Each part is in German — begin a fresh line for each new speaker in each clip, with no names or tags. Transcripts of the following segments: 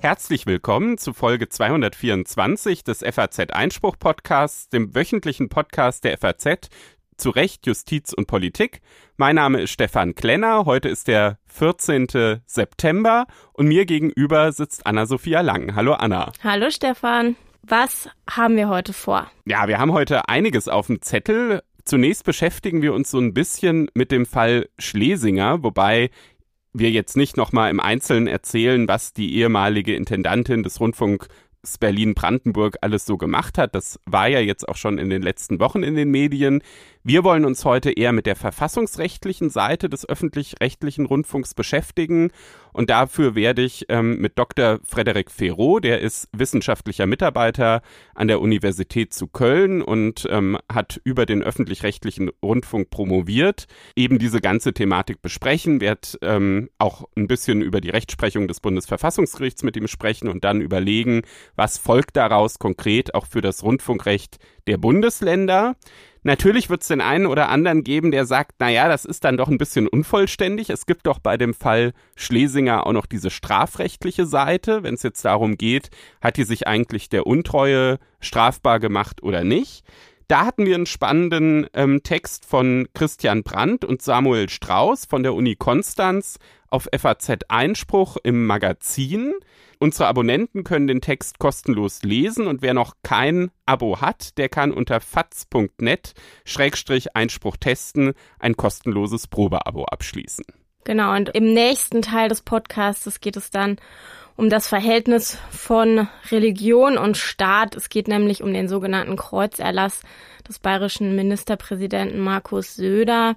Herzlich willkommen zu Folge 224 des FAZ Einspruch Podcasts, dem wöchentlichen Podcast der FAZ zu Recht, Justiz und Politik. Mein Name ist Stefan Klenner. Heute ist der 14. September und mir gegenüber sitzt Anna-Sophia Lang. Hallo Anna.
Hallo Stefan. Was haben wir heute vor?
Ja, wir haben heute einiges auf dem Zettel. Zunächst beschäftigen wir uns so ein bisschen mit dem Fall Schlesinger, wobei wir jetzt nicht nochmal im Einzelnen erzählen, was die ehemalige Intendantin des Rundfunk Berlin-Brandenburg alles so gemacht hat. Das war ja jetzt auch schon in den letzten Wochen in den Medien. Wir wollen uns heute eher mit der verfassungsrechtlichen Seite des öffentlich-rechtlichen Rundfunks beschäftigen. Und dafür werde ich ähm, mit Dr. Frederik Ferro, der ist wissenschaftlicher Mitarbeiter an der Universität zu Köln und ähm, hat über den öffentlich-rechtlichen Rundfunk promoviert, eben diese ganze Thematik besprechen, werde ähm, auch ein bisschen über die Rechtsprechung des Bundesverfassungsgerichts mit ihm sprechen und dann überlegen, was folgt daraus konkret auch für das Rundfunkrecht der Bundesländer. Natürlich wird es den einen oder anderen geben, der sagt, naja, das ist dann doch ein bisschen unvollständig. Es gibt doch bei dem Fall Schlesinger auch noch diese strafrechtliche Seite, wenn es jetzt darum geht, hat die sich eigentlich der Untreue strafbar gemacht oder nicht. Da hatten wir einen spannenden ähm, Text von Christian Brandt und Samuel Strauß von der Uni Konstanz auf FAZ Einspruch im Magazin. Unsere Abonnenten können den Text kostenlos lesen und wer noch kein Abo hat, der kann unter faz.net Schrägstrich Einspruch testen ein kostenloses Probeabo abschließen.
Genau, und im nächsten Teil des Podcasts geht es dann um das Verhältnis von Religion und Staat. Es geht nämlich um den sogenannten Kreuzerlass des bayerischen Ministerpräsidenten Markus Söder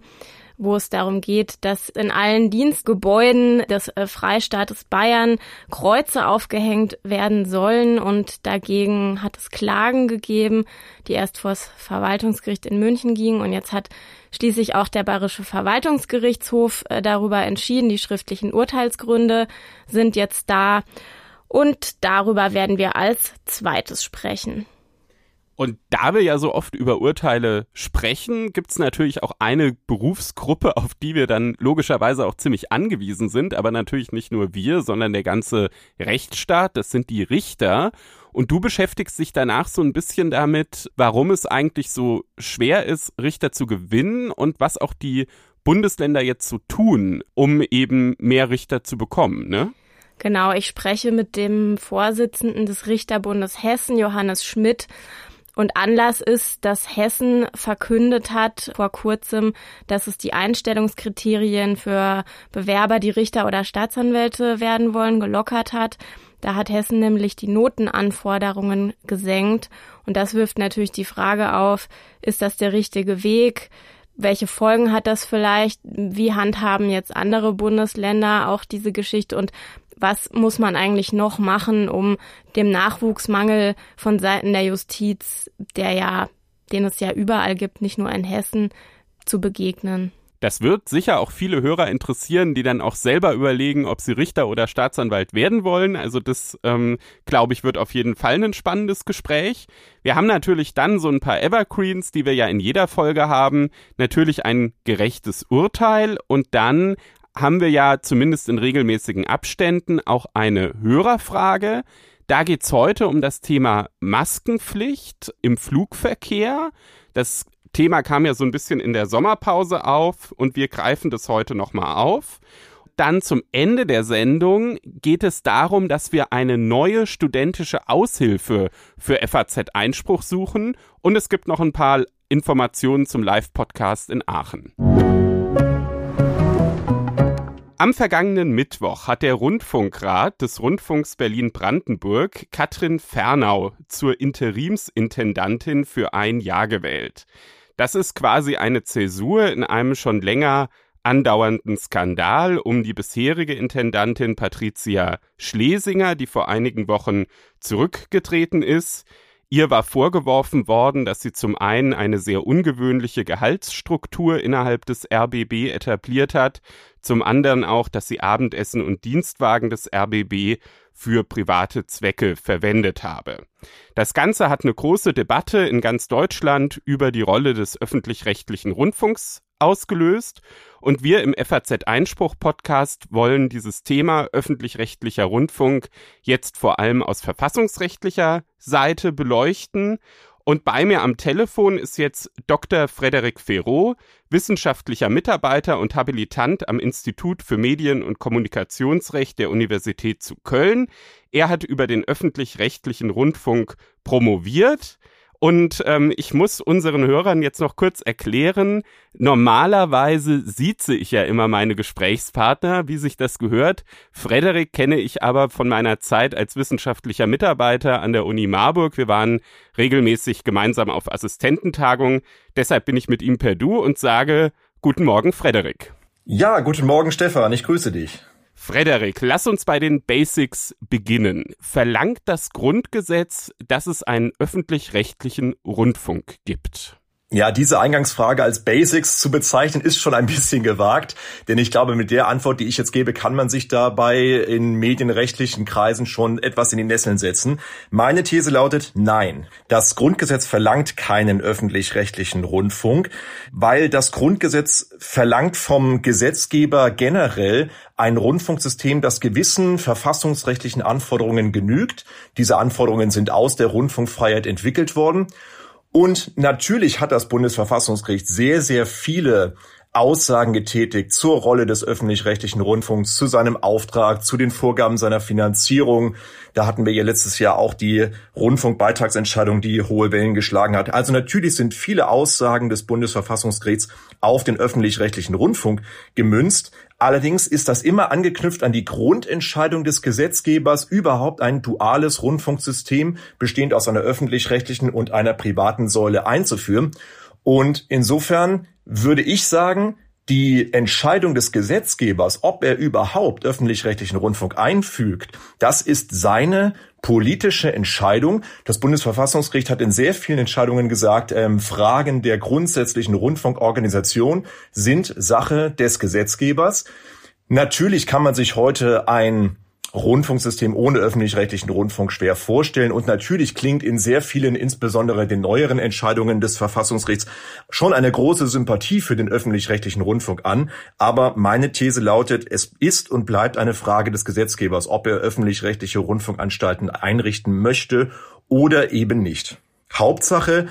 wo es darum geht, dass in allen Dienstgebäuden des äh, Freistaates Bayern Kreuze aufgehängt werden sollen und dagegen hat es Klagen gegeben, die erst vor das Verwaltungsgericht in München gingen und jetzt hat schließlich auch der Bayerische Verwaltungsgerichtshof äh, darüber entschieden. Die schriftlichen Urteilsgründe sind jetzt da und darüber werden wir als zweites sprechen.
Und da wir ja so oft über Urteile sprechen, gibt es natürlich auch eine Berufsgruppe, auf die wir dann logischerweise auch ziemlich angewiesen sind, aber natürlich nicht nur wir, sondern der ganze Rechtsstaat, das sind die Richter. Und du beschäftigst dich danach so ein bisschen damit, warum es eigentlich so schwer ist, Richter zu gewinnen und was auch die Bundesländer jetzt so tun, um eben mehr Richter zu bekommen, ne?
Genau, ich spreche mit dem Vorsitzenden des Richterbundes Hessen, Johannes Schmidt, und Anlass ist, dass Hessen verkündet hat vor kurzem, dass es die Einstellungskriterien für Bewerber, die Richter oder Staatsanwälte werden wollen, gelockert hat. Da hat Hessen nämlich die Notenanforderungen gesenkt. Und das wirft natürlich die Frage auf, ist das der richtige Weg? Welche Folgen hat das vielleicht? Wie handhaben jetzt andere Bundesländer auch diese Geschichte? Und was muss man eigentlich noch machen, um dem Nachwuchsmangel von Seiten der Justiz, der ja, den es ja überall gibt, nicht nur in Hessen, zu begegnen.
Das wird sicher auch viele Hörer interessieren, die dann auch selber überlegen, ob sie Richter oder Staatsanwalt werden wollen. Also das, ähm, glaube ich, wird auf jeden Fall ein spannendes Gespräch. Wir haben natürlich dann so ein paar Evergreens, die wir ja in jeder Folge haben. Natürlich ein gerechtes Urteil und dann haben wir ja zumindest in regelmäßigen Abständen auch eine Hörerfrage. Da geht's heute um das Thema Maskenpflicht im Flugverkehr. Das Thema kam ja so ein bisschen in der Sommerpause auf und wir greifen das heute nochmal auf. Dann zum Ende der Sendung geht es darum, dass wir eine neue studentische Aushilfe für FAZ Einspruch suchen und es gibt noch ein paar Informationen zum Live-Podcast in Aachen. Am vergangenen Mittwoch hat der Rundfunkrat des Rundfunks Berlin-Brandenburg Katrin Fernau zur Interimsintendantin für ein Jahr gewählt. Das ist quasi eine Zäsur in einem schon länger andauernden Skandal um die bisherige Intendantin Patricia Schlesinger, die vor einigen Wochen zurückgetreten ist. Ihr war vorgeworfen worden, dass sie zum einen eine sehr ungewöhnliche Gehaltsstruktur innerhalb des RBB etabliert hat, zum anderen auch, dass sie Abendessen und Dienstwagen des RBB für private Zwecke verwendet habe. Das Ganze hat eine große Debatte in ganz Deutschland über die Rolle des öffentlich-rechtlichen Rundfunks ausgelöst. Und wir im FAZ Einspruch Podcast wollen dieses Thema öffentlich-rechtlicher Rundfunk jetzt vor allem aus verfassungsrechtlicher Seite beleuchten. Und bei mir am Telefon ist jetzt Dr. Frederik Ferraud, wissenschaftlicher Mitarbeiter und Habilitant am Institut für Medien- und Kommunikationsrecht der Universität zu Köln. Er hat über den öffentlich-rechtlichen Rundfunk promoviert. Und ähm, ich muss unseren Hörern jetzt noch kurz erklären, normalerweise sieze ich ja immer meine Gesprächspartner, wie sich das gehört. Frederik kenne ich aber von meiner Zeit als wissenschaftlicher Mitarbeiter an der Uni Marburg. Wir waren regelmäßig gemeinsam auf Assistententagungen. Deshalb bin ich mit ihm per Du und sage Guten Morgen, Frederik.
Ja, guten Morgen, Stefan. Ich grüße dich.
Frederik, lass uns bei den Basics beginnen. Verlangt das Grundgesetz, dass es einen öffentlich-rechtlichen Rundfunk gibt?
Ja, diese Eingangsfrage als Basics zu bezeichnen, ist schon ein bisschen gewagt, denn ich glaube, mit der Antwort, die ich jetzt gebe, kann man sich dabei in medienrechtlichen Kreisen schon etwas in die Nesseln setzen. Meine These lautet nein. Das Grundgesetz verlangt keinen öffentlich-rechtlichen Rundfunk, weil das Grundgesetz verlangt vom Gesetzgeber generell ein Rundfunksystem, das gewissen verfassungsrechtlichen Anforderungen genügt. Diese Anforderungen sind aus der Rundfunkfreiheit entwickelt worden. Und natürlich hat das Bundesverfassungsgericht sehr, sehr viele Aussagen getätigt zur Rolle des öffentlich-rechtlichen Rundfunks, zu seinem Auftrag, zu den Vorgaben seiner Finanzierung. Da hatten wir ja letztes Jahr auch die Rundfunkbeitragsentscheidung, die hohe Wellen geschlagen hat. Also natürlich sind viele Aussagen des Bundesverfassungsgerichts auf den öffentlich-rechtlichen Rundfunk gemünzt. Allerdings ist das immer angeknüpft an die Grundentscheidung des Gesetzgebers, überhaupt ein duales Rundfunksystem bestehend aus einer öffentlich-rechtlichen und einer privaten Säule einzuführen. Und insofern würde ich sagen, die Entscheidung des Gesetzgebers, ob er überhaupt öffentlich-rechtlichen Rundfunk einfügt, das ist seine politische Entscheidung. Das Bundesverfassungsgericht hat in sehr vielen Entscheidungen gesagt, ähm, Fragen der grundsätzlichen Rundfunkorganisation sind Sache des Gesetzgebers. Natürlich kann man sich heute ein Rundfunksystem ohne öffentlich-rechtlichen Rundfunk schwer vorstellen. Und natürlich klingt in sehr vielen, insbesondere den neueren Entscheidungen des Verfassungsgerichts, schon eine große Sympathie für den öffentlich-rechtlichen Rundfunk an. Aber meine These lautet, es ist und bleibt eine Frage des Gesetzgebers, ob er öffentlich-rechtliche Rundfunkanstalten einrichten möchte oder eben nicht. Hauptsache,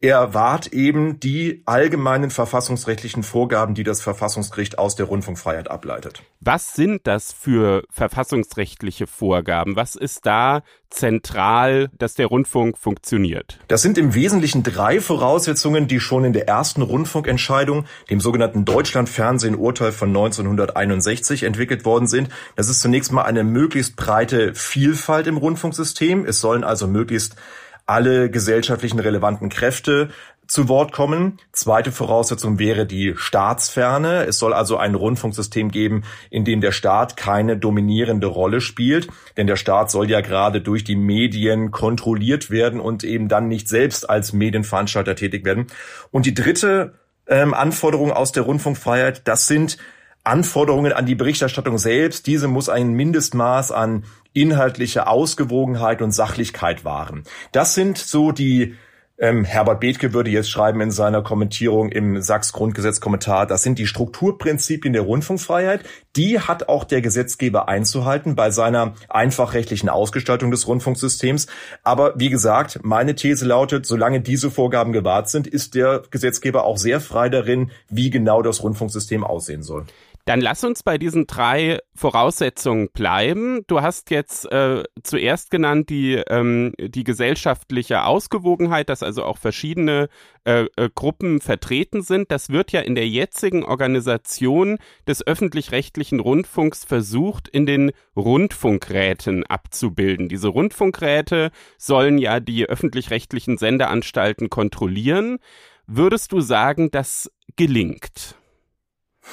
er wahrt eben die allgemeinen verfassungsrechtlichen Vorgaben, die das Verfassungsgericht aus der Rundfunkfreiheit ableitet.
Was sind das für verfassungsrechtliche Vorgaben? Was ist da zentral, dass der Rundfunk funktioniert?
Das sind im Wesentlichen drei Voraussetzungen, die schon in der ersten Rundfunkentscheidung, dem sogenannten Deutschlandfernsehen-Urteil von 1961, entwickelt worden sind. Das ist zunächst mal eine möglichst breite Vielfalt im Rundfunksystem. Es sollen also möglichst alle gesellschaftlichen relevanten Kräfte zu Wort kommen. Zweite Voraussetzung wäre die Staatsferne. Es soll also ein Rundfunksystem geben, in dem der Staat keine dominierende Rolle spielt. Denn der Staat soll ja gerade durch die Medien kontrolliert werden und eben dann nicht selbst als Medienveranstalter tätig werden. Und die dritte ähm, Anforderung aus der Rundfunkfreiheit, das sind Anforderungen an die Berichterstattung selbst. Diese muss ein Mindestmaß an inhaltlicher Ausgewogenheit und Sachlichkeit wahren. Das sind so die ähm, Herbert Bethke würde jetzt schreiben in seiner Kommentierung im Sachs-Grundgesetz-Kommentar, das sind die Strukturprinzipien der Rundfunkfreiheit. Die hat auch der Gesetzgeber einzuhalten bei seiner einfachrechtlichen Ausgestaltung des Rundfunksystems. Aber wie gesagt, meine These lautet, solange diese Vorgaben gewahrt sind, ist der Gesetzgeber auch sehr frei darin, wie genau das Rundfunksystem aussehen soll.
Dann lass uns bei diesen drei Voraussetzungen bleiben. Du hast jetzt äh, zuerst genannt die, ähm, die gesellschaftliche Ausgewogenheit, dass also auch verschiedene äh, äh, Gruppen vertreten sind. Das wird ja in der jetzigen Organisation des öffentlich-rechtlichen Rundfunks versucht, in den Rundfunkräten abzubilden. Diese Rundfunkräte sollen ja die öffentlich-rechtlichen Sendeanstalten kontrollieren. Würdest du sagen, das gelingt?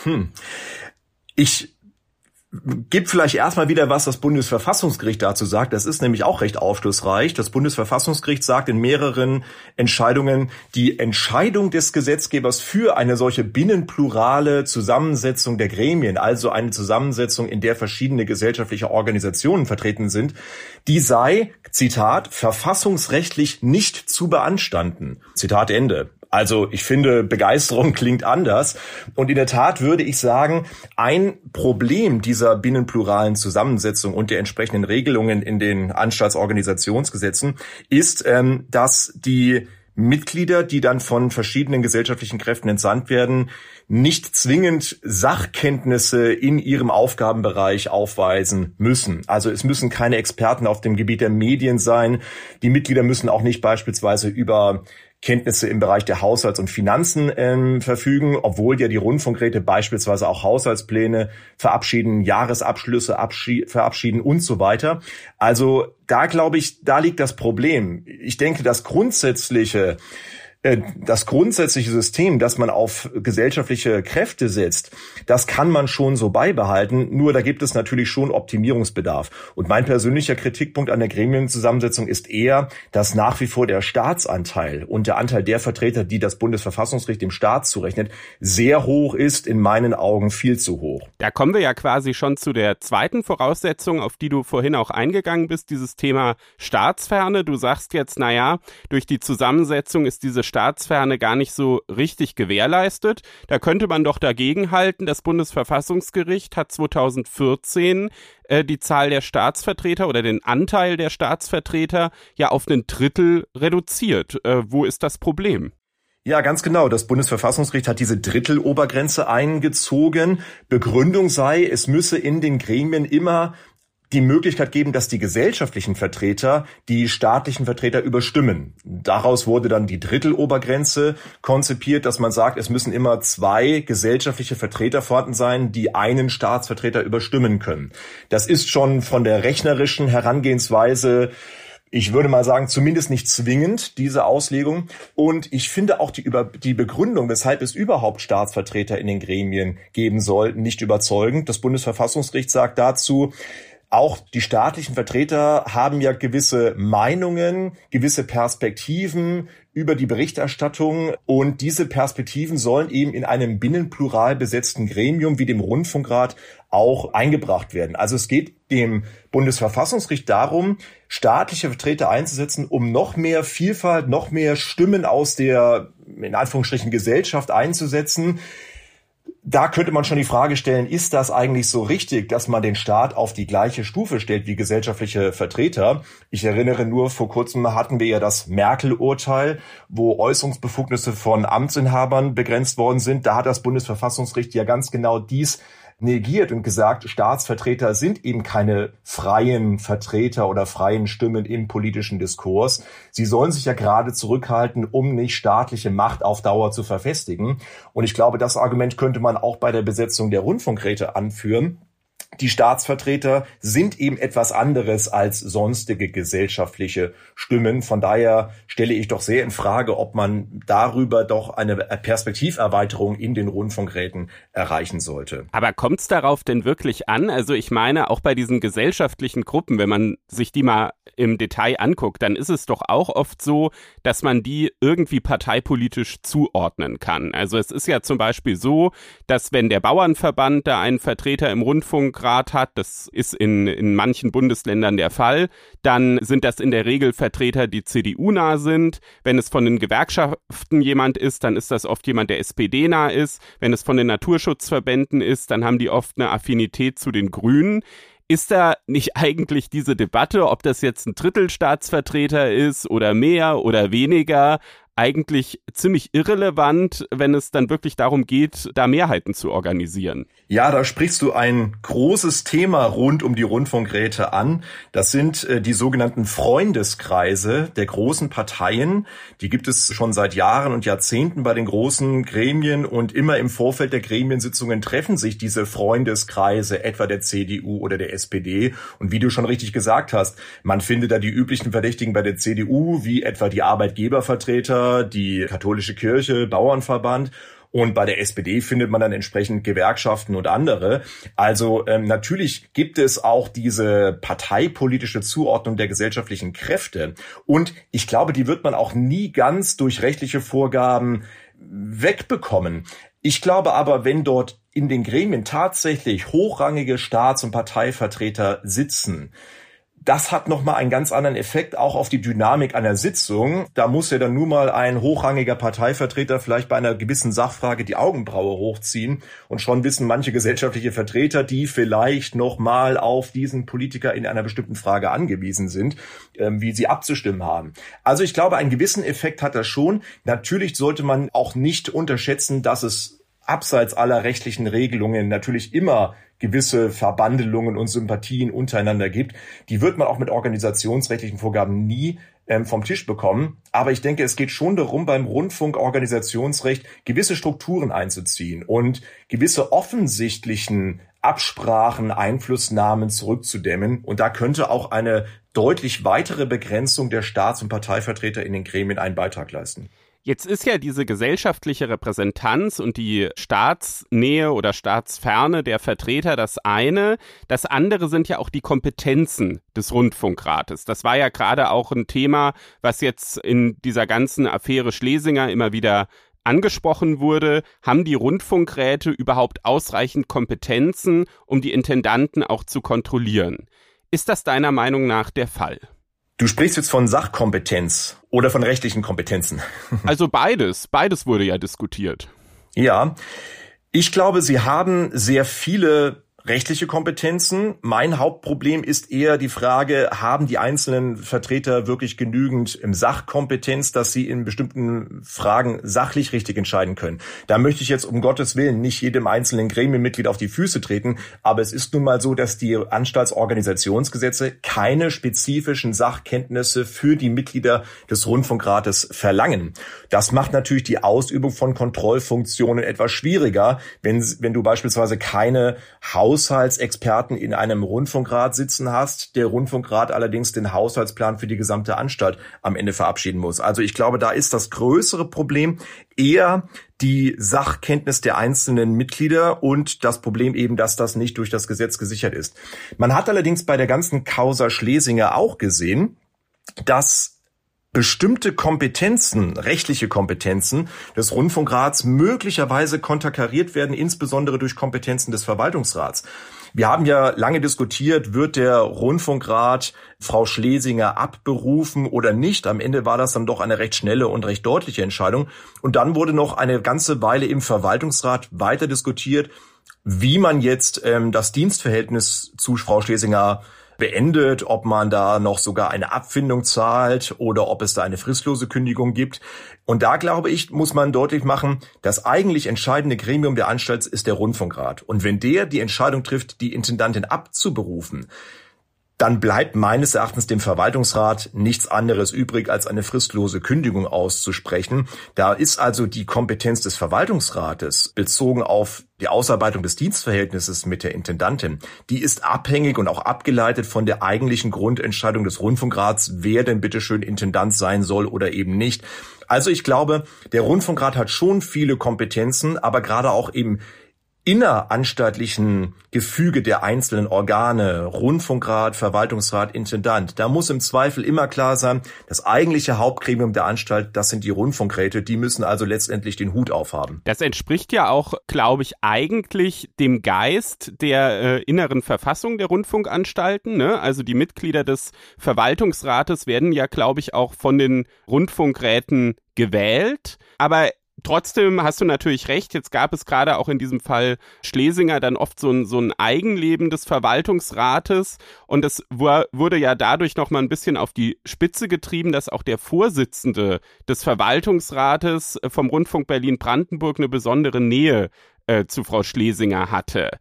Hm. Ich gebe vielleicht erstmal wieder, was das Bundesverfassungsgericht dazu sagt. Das ist nämlich auch recht aufschlussreich. Das Bundesverfassungsgericht sagt in mehreren Entscheidungen, die Entscheidung des Gesetzgebers für eine solche binnenplurale Zusammensetzung der Gremien, also eine Zusammensetzung, in der verschiedene gesellschaftliche Organisationen vertreten sind, die sei, Zitat, verfassungsrechtlich nicht zu beanstanden. Zitat Ende. Also ich finde, Begeisterung klingt anders. Und in der Tat würde ich sagen, ein Problem dieser binnenpluralen Zusammensetzung und der entsprechenden Regelungen in den Anstaltsorganisationsgesetzen ist, ähm, dass die Mitglieder, die dann von verschiedenen gesellschaftlichen Kräften entsandt werden, nicht zwingend Sachkenntnisse in ihrem Aufgabenbereich aufweisen müssen. Also es müssen keine Experten auf dem Gebiet der Medien sein. Die Mitglieder müssen auch nicht beispielsweise über Kenntnisse im Bereich der Haushalts- und Finanzen ähm, verfügen, obwohl ja die Rundfunkräte beispielsweise auch Haushaltspläne verabschieden, Jahresabschlüsse verabschieden und so weiter. Also da glaube ich, da liegt das Problem. Ich denke, das grundsätzliche das grundsätzliche System, dass man auf gesellschaftliche Kräfte setzt, das kann man schon so beibehalten. Nur da gibt es natürlich schon Optimierungsbedarf. Und mein persönlicher Kritikpunkt an der Gremienzusammensetzung ist eher, dass nach wie vor der Staatsanteil und der Anteil der Vertreter, die das Bundesverfassungsgericht dem Staat zurechnet, sehr hoch ist, in meinen Augen viel zu hoch.
Da kommen wir ja quasi schon zu der zweiten Voraussetzung, auf die du vorhin auch eingegangen bist, dieses Thema Staatsferne. Du sagst jetzt, naja, durch die Zusammensetzung ist diese Staatsferne gar nicht so richtig gewährleistet. Da könnte man doch dagegen halten. Das Bundesverfassungsgericht hat 2014 äh, die Zahl der Staatsvertreter oder den Anteil der Staatsvertreter ja auf ein Drittel reduziert. Äh, wo ist das Problem?
Ja, ganz genau. Das Bundesverfassungsgericht hat diese Drittelobergrenze eingezogen. Begründung sei, es müsse in den Gremien immer die Möglichkeit geben, dass die gesellschaftlichen Vertreter die staatlichen Vertreter überstimmen. Daraus wurde dann die Drittelobergrenze konzipiert, dass man sagt, es müssen immer zwei gesellschaftliche Vertreter vorhanden sein, die einen Staatsvertreter überstimmen können. Das ist schon von der rechnerischen Herangehensweise ich würde mal sagen, zumindest nicht zwingend, diese Auslegung. Und ich finde auch die, über, die Begründung, weshalb es überhaupt Staatsvertreter in den Gremien geben soll, nicht überzeugend. Das Bundesverfassungsgericht sagt dazu, auch die staatlichen Vertreter haben ja gewisse Meinungen, gewisse Perspektiven über die Berichterstattung und diese Perspektiven sollen eben in einem binnenplural besetzten Gremium wie dem Rundfunkrat auch eingebracht werden. Also es geht dem Bundesverfassungsgericht darum, staatliche Vertreter einzusetzen, um noch mehr Vielfalt, noch mehr Stimmen aus der in Anführungsstrichen Gesellschaft einzusetzen, da könnte man schon die Frage stellen, ist das eigentlich so richtig, dass man den Staat auf die gleiche Stufe stellt wie gesellschaftliche Vertreter? Ich erinnere nur, vor kurzem hatten wir ja das Merkel-Urteil, wo Äußerungsbefugnisse von Amtsinhabern begrenzt worden sind. Da hat das Bundesverfassungsgericht ja ganz genau dies negiert und gesagt, Staatsvertreter sind eben keine freien Vertreter oder freien Stimmen im politischen Diskurs. Sie sollen sich ja gerade zurückhalten, um nicht staatliche Macht auf Dauer zu verfestigen. Und ich glaube, das Argument könnte man auch bei der Besetzung der Rundfunkräte anführen die Staatsvertreter sind eben etwas anderes als sonstige gesellschaftliche Stimmen. Von daher stelle ich doch sehr in Frage, ob man darüber doch eine Perspektiverweiterung in den Rundfunkräten erreichen sollte.
Aber kommt es darauf denn wirklich an? Also ich meine, auch bei diesen gesellschaftlichen Gruppen, wenn man sich die mal im Detail anguckt, dann ist es doch auch oft so, dass man die irgendwie parteipolitisch zuordnen kann. Also es ist ja zum Beispiel so, dass wenn der Bauernverband da einen Vertreter im Rundfunkrat hat, das ist in, in manchen Bundesländern der Fall, dann sind das in der Regel Vertreter, die CDU-nah sind. Wenn es von den Gewerkschaften jemand ist, dann ist das oft jemand, der SPD-nah ist. Wenn es von den Naturschutzverbänden ist, dann haben die oft eine Affinität zu den Grünen. Ist da nicht eigentlich diese Debatte, ob das jetzt ein Drittelstaatsvertreter ist oder mehr oder weniger, eigentlich ziemlich irrelevant, wenn es dann wirklich darum geht, da Mehrheiten zu organisieren.
Ja, da sprichst du ein großes Thema rund um die Rundfunkräte an. Das sind äh, die sogenannten Freundeskreise der großen Parteien. Die gibt es schon seit Jahren und Jahrzehnten bei den großen Gremien und immer im Vorfeld der Gremiensitzungen treffen sich diese Freundeskreise, etwa der CDU oder der SPD. Und wie du schon richtig gesagt hast, man findet da die üblichen Verdächtigen bei der CDU, wie etwa die Arbeitgebervertreter, die katholische Kirche, Bauernverband und bei der SPD findet man dann entsprechend Gewerkschaften und andere. Also ähm, natürlich gibt es auch diese parteipolitische Zuordnung der gesellschaftlichen Kräfte. Und ich glaube, die wird man auch nie ganz durch rechtliche Vorgaben wegbekommen. Ich glaube aber, wenn dort in den Gremien tatsächlich hochrangige Staats- und Parteivertreter sitzen, das hat nochmal einen ganz anderen Effekt auch auf die Dynamik einer Sitzung. Da muss ja dann nur mal ein hochrangiger Parteivertreter vielleicht bei einer gewissen Sachfrage die Augenbraue hochziehen und schon wissen manche gesellschaftliche Vertreter, die vielleicht nochmal auf diesen Politiker in einer bestimmten Frage angewiesen sind, ähm, wie sie abzustimmen haben. Also ich glaube, einen gewissen Effekt hat das schon. Natürlich sollte man auch nicht unterschätzen, dass es abseits aller rechtlichen Regelungen natürlich immer gewisse Verbandelungen und Sympathien untereinander gibt. Die wird man auch mit organisationsrechtlichen Vorgaben nie ähm, vom Tisch bekommen. Aber ich denke, es geht schon darum, beim Rundfunkorganisationsrecht gewisse Strukturen einzuziehen und gewisse offensichtlichen Absprachen, Einflussnahmen zurückzudämmen. Und da könnte auch eine deutlich weitere Begrenzung der Staats- und Parteivertreter in den Gremien einen Beitrag leisten.
Jetzt ist ja diese gesellschaftliche Repräsentanz und die Staatsnähe oder Staatsferne der Vertreter das eine. Das andere sind ja auch die Kompetenzen des Rundfunkrates. Das war ja gerade auch ein Thema, was jetzt in dieser ganzen Affäre Schlesinger immer wieder angesprochen wurde, haben die Rundfunkräte überhaupt ausreichend Kompetenzen, um die Intendanten auch zu kontrollieren? Ist das deiner Meinung nach der Fall?
Du sprichst jetzt von Sachkompetenz oder von rechtlichen Kompetenzen.
Also beides, beides wurde ja diskutiert.
Ja, ich glaube, sie haben sehr viele rechtliche Kompetenzen. Mein Hauptproblem ist eher die Frage, haben die einzelnen Vertreter wirklich genügend im Sachkompetenz, dass sie in bestimmten Fragen sachlich richtig entscheiden können. Da möchte ich jetzt um Gottes Willen nicht jedem einzelnen Gremienmitglied auf die Füße treten, aber es ist nun mal so, dass die Anstaltsorganisationsgesetze keine spezifischen Sachkenntnisse für die Mitglieder des Rundfunkrates verlangen. Das macht natürlich die Ausübung von Kontrollfunktionen etwas schwieriger, wenn, wenn du beispielsweise keine Haus Haushaltsexperten in einem Rundfunkrat sitzen hast, der Rundfunkrat allerdings den Haushaltsplan für die gesamte Anstalt am Ende verabschieden muss. Also ich glaube, da ist das größere Problem eher die Sachkenntnis der einzelnen Mitglieder und das Problem eben, dass das nicht durch das Gesetz gesichert ist. Man hat allerdings bei der ganzen Causa Schlesinger auch gesehen, dass bestimmte Kompetenzen, rechtliche Kompetenzen des Rundfunkrats möglicherweise konterkariert werden, insbesondere durch Kompetenzen des Verwaltungsrats. Wir haben ja lange diskutiert, wird der Rundfunkrat Frau Schlesinger abberufen oder nicht. Am Ende war das dann doch eine recht schnelle und recht deutliche Entscheidung. Und dann wurde noch eine ganze Weile im Verwaltungsrat weiter diskutiert, wie man jetzt ähm, das Dienstverhältnis zu Frau Schlesinger beendet, ob man da noch sogar eine Abfindung zahlt oder ob es da eine fristlose Kündigung gibt. Und da glaube ich, muss man deutlich machen, das eigentlich entscheidende Gremium der Anstalt ist der Rundfunkrat. Und wenn der die Entscheidung trifft, die Intendantin abzuberufen, dann bleibt meines Erachtens dem Verwaltungsrat nichts anderes übrig, als eine fristlose Kündigung auszusprechen. Da ist also die Kompetenz des Verwaltungsrates bezogen auf die Ausarbeitung des Dienstverhältnisses mit der Intendantin, die ist abhängig und auch abgeleitet von der eigentlichen Grundentscheidung des Rundfunkrats, wer denn bitteschön Intendant sein soll oder eben nicht. Also ich glaube, der Rundfunkrat hat schon viele Kompetenzen, aber gerade auch eben inneranstaltlichen Gefüge der einzelnen Organe, Rundfunkrat, Verwaltungsrat, Intendant, da muss im Zweifel immer klar sein, das eigentliche Hauptgremium der Anstalt, das sind die Rundfunkräte, die müssen also letztendlich den Hut aufhaben.
Das entspricht ja auch, glaube ich, eigentlich dem Geist der äh, inneren Verfassung der Rundfunkanstalten. Ne? Also die Mitglieder des Verwaltungsrates werden ja, glaube ich, auch von den Rundfunkräten gewählt. Aber Trotzdem hast du natürlich recht, jetzt gab es gerade auch in diesem Fall Schlesinger dann oft so ein, so ein Eigenleben des Verwaltungsrates. Und es wurde ja dadurch nochmal ein bisschen auf die Spitze getrieben, dass auch der Vorsitzende des Verwaltungsrates vom Rundfunk Berlin-Brandenburg eine besondere Nähe äh, zu Frau Schlesinger hatte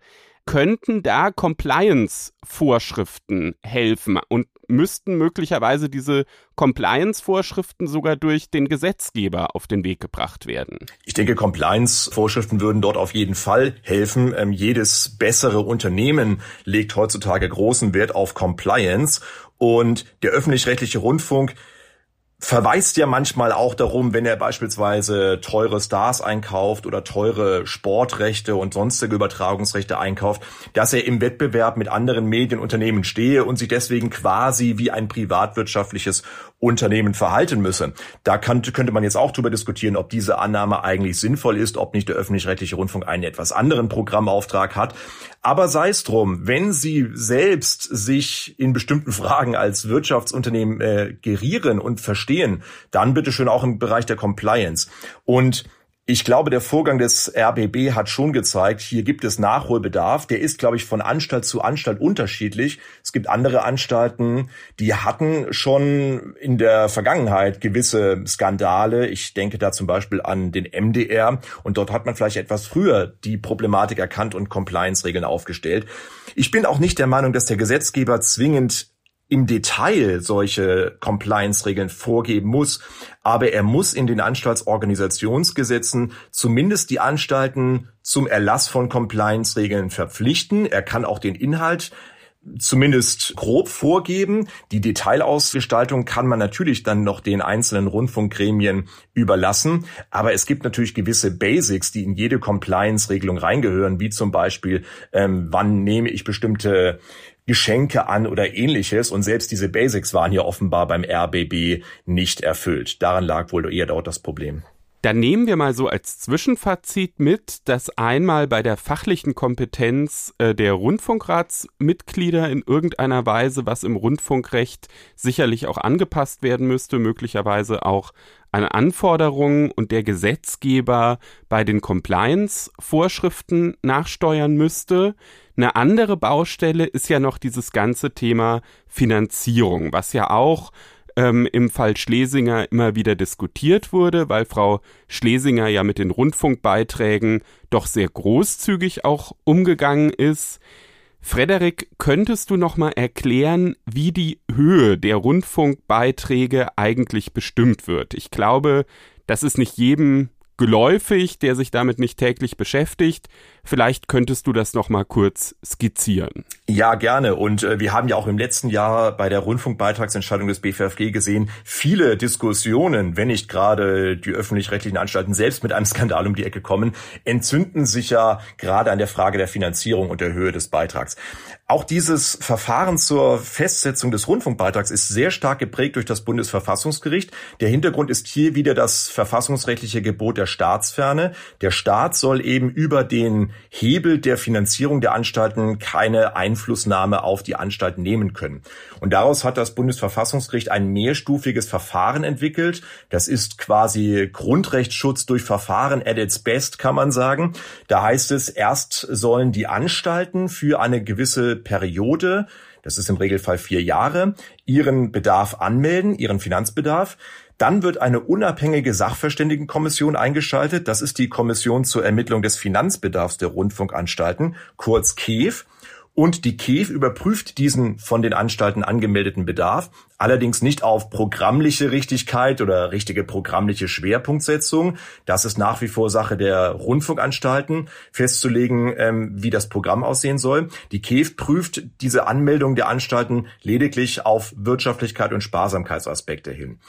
könnten da Compliance-Vorschriften helfen und müssten möglicherweise diese Compliance-Vorschriften sogar durch den Gesetzgeber auf den Weg gebracht werden.
Ich denke, Compliance-Vorschriften würden dort auf jeden Fall helfen. Ähm, jedes bessere Unternehmen legt heutzutage großen Wert auf Compliance und der öffentlich-rechtliche Rundfunk verweist ja manchmal auch darum, wenn er beispielsweise teure Stars einkauft oder teure Sportrechte und sonstige Übertragungsrechte einkauft, dass er im Wettbewerb mit anderen Medienunternehmen stehe und sich deswegen quasi wie ein privatwirtschaftliches Unternehmen verhalten müsse. Da kann, könnte man jetzt auch darüber diskutieren, ob diese Annahme eigentlich sinnvoll ist, ob nicht der öffentlich-rechtliche Rundfunk einen etwas anderen Programmauftrag hat. Aber sei es drum, wenn Sie selbst sich in bestimmten Fragen als Wirtschaftsunternehmen äh, gerieren und verstehen, dann bitte schön auch im Bereich der Compliance. Und ich glaube, der Vorgang des RBB hat schon gezeigt, hier gibt es Nachholbedarf. Der ist, glaube ich, von Anstalt zu Anstalt unterschiedlich. Es gibt andere Anstalten, die hatten schon in der Vergangenheit gewisse Skandale. Ich denke da zum Beispiel an den MDR. Und dort hat man vielleicht etwas früher die Problematik erkannt und Compliance-Regeln aufgestellt. Ich bin auch nicht der Meinung, dass der Gesetzgeber zwingend im Detail solche Compliance-Regeln vorgeben muss, aber er muss in den Anstaltsorganisationsgesetzen zumindest die Anstalten zum Erlass von Compliance-Regeln verpflichten. Er kann auch den Inhalt zumindest grob vorgeben. Die Detailausgestaltung kann man natürlich dann noch den einzelnen Rundfunkgremien überlassen. Aber es gibt natürlich gewisse Basics, die in jede Compliance-Regelung reingehören, wie zum Beispiel, ähm, wann nehme ich bestimmte Geschenke an oder ähnliches. Und selbst diese Basics waren hier offenbar beim RBB nicht erfüllt. Daran lag wohl eher dort das Problem.
Dann nehmen wir mal so als Zwischenfazit mit, dass einmal bei der fachlichen Kompetenz äh, der Rundfunkratsmitglieder in irgendeiner Weise, was im Rundfunkrecht sicherlich auch angepasst werden müsste, möglicherweise auch an Anforderungen und der Gesetzgeber bei den Compliance-Vorschriften nachsteuern müsste. Eine andere Baustelle ist ja noch dieses ganze Thema Finanzierung, was ja auch ähm, im Fall Schlesinger immer wieder diskutiert wurde, weil Frau Schlesinger ja mit den Rundfunkbeiträgen doch sehr großzügig auch umgegangen ist. Frederik, könntest du noch mal erklären, wie die Höhe der Rundfunkbeiträge eigentlich bestimmt wird? Ich glaube, das ist nicht jedem geläufig, der sich damit nicht täglich beschäftigt. Vielleicht könntest du das noch mal kurz skizzieren.
Ja, gerne. Und äh, wir haben ja auch im letzten Jahr bei der Rundfunkbeitragsentscheidung des BVFG gesehen, viele Diskussionen, wenn nicht gerade die öffentlich-rechtlichen Anstalten selbst mit einem Skandal um die Ecke kommen, entzünden sich ja gerade an der Frage der Finanzierung und der Höhe des Beitrags. Auch dieses Verfahren zur Festsetzung des Rundfunkbeitrags ist sehr stark geprägt durch das Bundesverfassungsgericht. Der Hintergrund ist hier wieder das verfassungsrechtliche Gebot der Staatsferne. Der Staat soll eben über den Hebel der Finanzierung der Anstalten keine Einflussnahme auf die Anstalten nehmen können. Und daraus hat das Bundesverfassungsgericht ein mehrstufiges Verfahren entwickelt. Das ist quasi Grundrechtsschutz durch Verfahren at its best, kann man sagen. Da heißt es, erst sollen die Anstalten für eine gewisse Periode das ist im Regelfall vier Jahre, ihren Bedarf anmelden, ihren Finanzbedarf. Dann wird eine unabhängige Sachverständigenkommission eingeschaltet. Das ist die Kommission zur Ermittlung des Finanzbedarfs der Rundfunkanstalten, kurz KEF. Und die KEF überprüft diesen von den Anstalten angemeldeten Bedarf, allerdings nicht auf programmliche Richtigkeit oder richtige programmliche Schwerpunktsetzung. Das ist nach wie vor Sache der Rundfunkanstalten, festzulegen, ähm, wie das Programm aussehen soll. Die KEF prüft diese Anmeldung der Anstalten lediglich auf Wirtschaftlichkeit und Sparsamkeitsaspekte hin.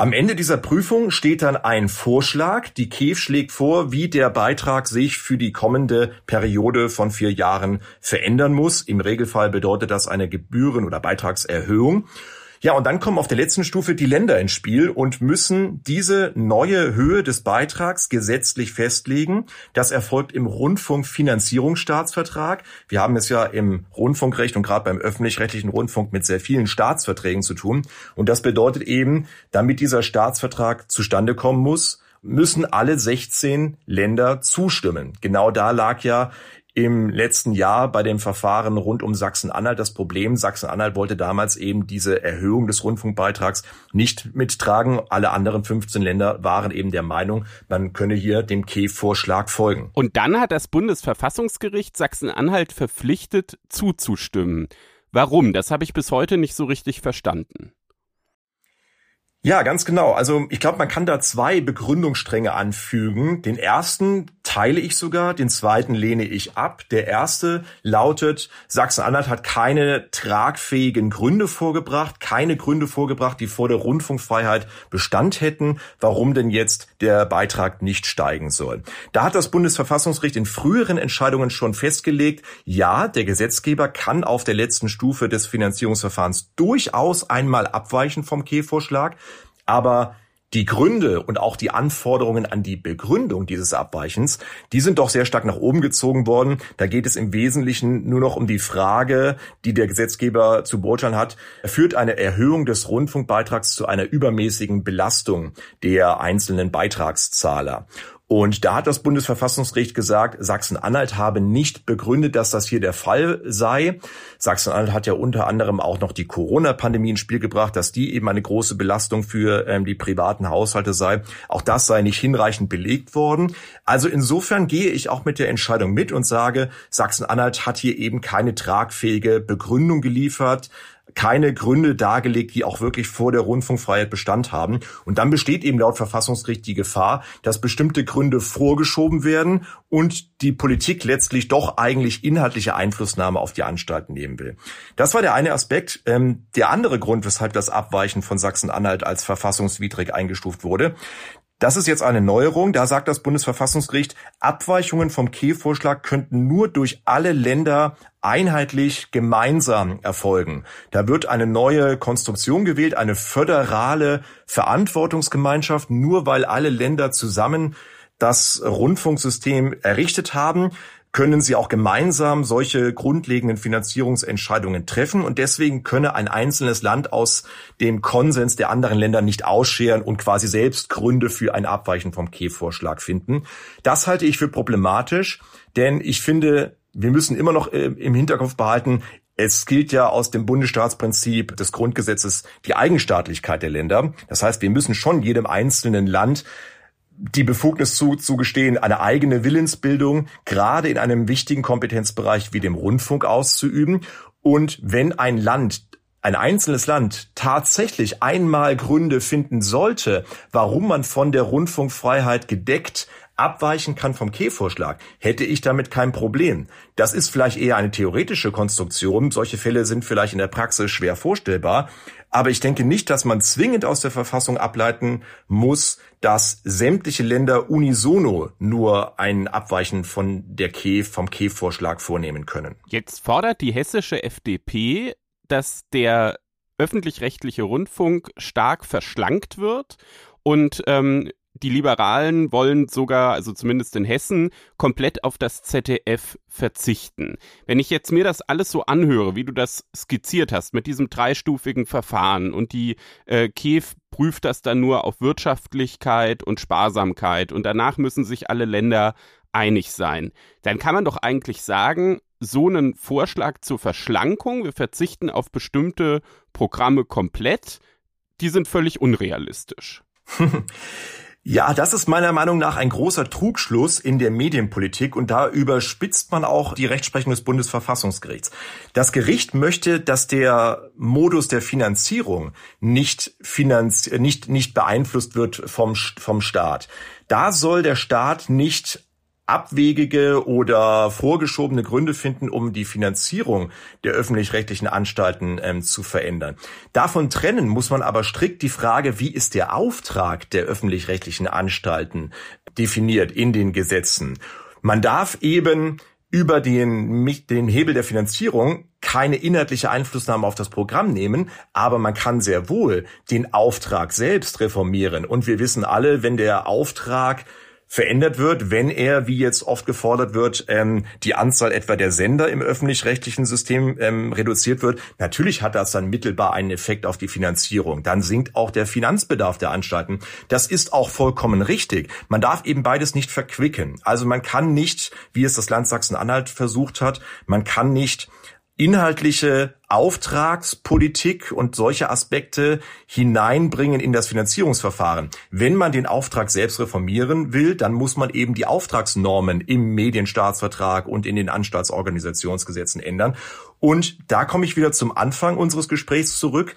Am Ende dieser Prüfung steht dann ein Vorschlag. Die KEF schlägt vor, wie der Beitrag sich für die kommende Periode von vier Jahren verändern muss. Im Regelfall bedeutet das eine Gebühren- oder Beitragserhöhung. Ja, und dann kommen auf der letzten Stufe die Länder ins Spiel und müssen diese neue Höhe des Beitrags gesetzlich festlegen. Das erfolgt im Rundfunkfinanzierungsstaatsvertrag. Wir haben es ja im Rundfunkrecht und gerade beim öffentlich-rechtlichen Rundfunk mit sehr vielen Staatsverträgen zu tun. Und das bedeutet eben, damit dieser Staatsvertrag zustande kommen muss, müssen alle 16 Länder zustimmen. Genau da lag ja im letzten Jahr bei dem Verfahren rund um Sachsen-Anhalt das Problem. Sachsen-Anhalt wollte damals eben diese Erhöhung des Rundfunkbeitrags nicht mittragen. Alle anderen 15 Länder waren eben der Meinung, man könne hier dem KEF-Vorschlag folgen.
Und dann hat das Bundesverfassungsgericht Sachsen-Anhalt verpflichtet, zuzustimmen. Warum? Das habe ich bis heute nicht so richtig verstanden.
Ja, ganz genau. Also ich glaube, man kann da zwei Begründungsstränge anfügen. Den ersten teile ich sogar, den zweiten lehne ich ab. Der erste lautet, Sachsen-Anhalt hat keine tragfähigen Gründe vorgebracht, keine Gründe vorgebracht, die vor der Rundfunkfreiheit Bestand hätten, warum denn jetzt der Beitrag nicht steigen soll. Da hat das Bundesverfassungsgericht in früheren Entscheidungen schon festgelegt, ja, der Gesetzgeber kann auf der letzten Stufe des Finanzierungsverfahrens durchaus einmal abweichen vom K-Vorschlag. Aber die Gründe und auch die Anforderungen an die Begründung dieses Abweichens, die sind doch sehr stark nach oben gezogen worden. Da geht es im Wesentlichen nur noch um die Frage, die der Gesetzgeber zu beurteilen hat, führt eine Erhöhung des Rundfunkbeitrags zu einer übermäßigen Belastung der einzelnen Beitragszahler. Und da hat das Bundesverfassungsgericht gesagt, Sachsen-Anhalt habe nicht begründet, dass das hier der Fall sei. Sachsen-Anhalt hat ja unter anderem auch noch die Corona-Pandemie ins Spiel gebracht, dass die eben eine große Belastung für ähm, die privaten Haushalte sei. Auch das sei nicht hinreichend belegt worden. Also insofern gehe ich auch mit der Entscheidung mit und sage, Sachsen-Anhalt hat hier eben keine tragfähige Begründung geliefert keine Gründe dargelegt, die auch wirklich vor der Rundfunkfreiheit Bestand haben. Und dann besteht eben laut Verfassungsgericht die Gefahr, dass bestimmte Gründe vorgeschoben werden und die Politik letztlich doch eigentlich inhaltliche Einflussnahme auf die Anstalten nehmen will. Das war der eine Aspekt. Ähm, der andere Grund, weshalb das Abweichen von Sachsen-Anhalt als verfassungswidrig eingestuft wurde, das ist jetzt eine Neuerung. Da sagt das Bundesverfassungsgericht, Abweichungen vom K-Vorschlag könnten nur durch alle Länder einheitlich gemeinsam erfolgen. Da wird eine neue Konstruktion gewählt, eine föderale Verantwortungsgemeinschaft, nur weil alle Länder zusammen das Rundfunksystem errichtet haben können sie auch gemeinsam solche grundlegenden Finanzierungsentscheidungen treffen und deswegen könne ein einzelnes Land aus dem Konsens der anderen Länder nicht ausscheren und quasi selbst Gründe für ein Abweichen vom K-Vorschlag finden. Das halte ich für problematisch, denn ich finde, wir müssen immer noch äh, im Hinterkopf behalten, es gilt ja aus dem Bundesstaatsprinzip des Grundgesetzes die Eigenstaatlichkeit der Länder. Das heißt, wir müssen schon jedem einzelnen Land die Befugnis zu, zugestehen, eine eigene Willensbildung gerade in einem wichtigen Kompetenzbereich wie dem Rundfunk auszuüben. Und wenn ein Land ein einzelnes Land tatsächlich einmal Gründe finden sollte, warum man von der Rundfunkfreiheit gedeckt abweichen kann vom K-Vorschlag, hätte ich damit kein Problem. Das ist vielleicht eher eine theoretische Konstruktion. Solche Fälle sind vielleicht in der Praxis schwer vorstellbar. Aber ich denke nicht, dass man zwingend aus der Verfassung ableiten muss, dass sämtliche Länder unisono nur ein Abweichen von der K vom K-Vorschlag vornehmen können.
Jetzt fordert die hessische FDP, dass der öffentlich-rechtliche Rundfunk stark verschlankt wird und ähm, die Liberalen wollen sogar, also zumindest in Hessen, komplett auf das ZDF verzichten. Wenn ich jetzt mir das alles so anhöre, wie du das skizziert hast, mit diesem dreistufigen Verfahren und die äh, KEF prüft das dann nur auf Wirtschaftlichkeit und Sparsamkeit und danach müssen sich alle Länder einig sein, dann kann man doch eigentlich sagen, so einen Vorschlag zur Verschlankung, wir verzichten auf bestimmte Programme komplett, die sind völlig unrealistisch.
Ja, das ist meiner Meinung nach ein großer Trugschluss in der Medienpolitik und da überspitzt man auch die Rechtsprechung des Bundesverfassungsgerichts. Das Gericht möchte, dass der Modus der Finanzierung nicht, finanz nicht, nicht beeinflusst wird vom, vom Staat. Da soll der Staat nicht abwegige oder vorgeschobene Gründe finden, um die Finanzierung der öffentlich-rechtlichen Anstalten ähm, zu verändern. Davon trennen muss man aber strikt die Frage, wie ist der Auftrag der öffentlich-rechtlichen Anstalten definiert in den Gesetzen. Man darf eben über den, den Hebel der Finanzierung keine inhaltliche Einflussnahme auf das Programm nehmen, aber man kann sehr wohl den Auftrag selbst reformieren. Und wir wissen alle, wenn der Auftrag verändert wird, wenn er, wie jetzt oft gefordert wird, ähm, die Anzahl etwa der Sender im öffentlich-rechtlichen System ähm, reduziert wird. Natürlich hat das dann mittelbar einen Effekt auf die Finanzierung. Dann sinkt auch der Finanzbedarf der Anstalten. Das ist auch vollkommen richtig. Man darf eben beides nicht verquicken. Also man kann nicht, wie es das Land Sachsen-Anhalt versucht hat, man kann nicht inhaltliche Auftragspolitik und solche Aspekte hineinbringen in das Finanzierungsverfahren. Wenn man den Auftrag selbst reformieren will, dann muss man eben die Auftragsnormen im Medienstaatsvertrag und in den Anstaltsorganisationsgesetzen ändern. Und da komme ich wieder zum Anfang unseres Gesprächs zurück.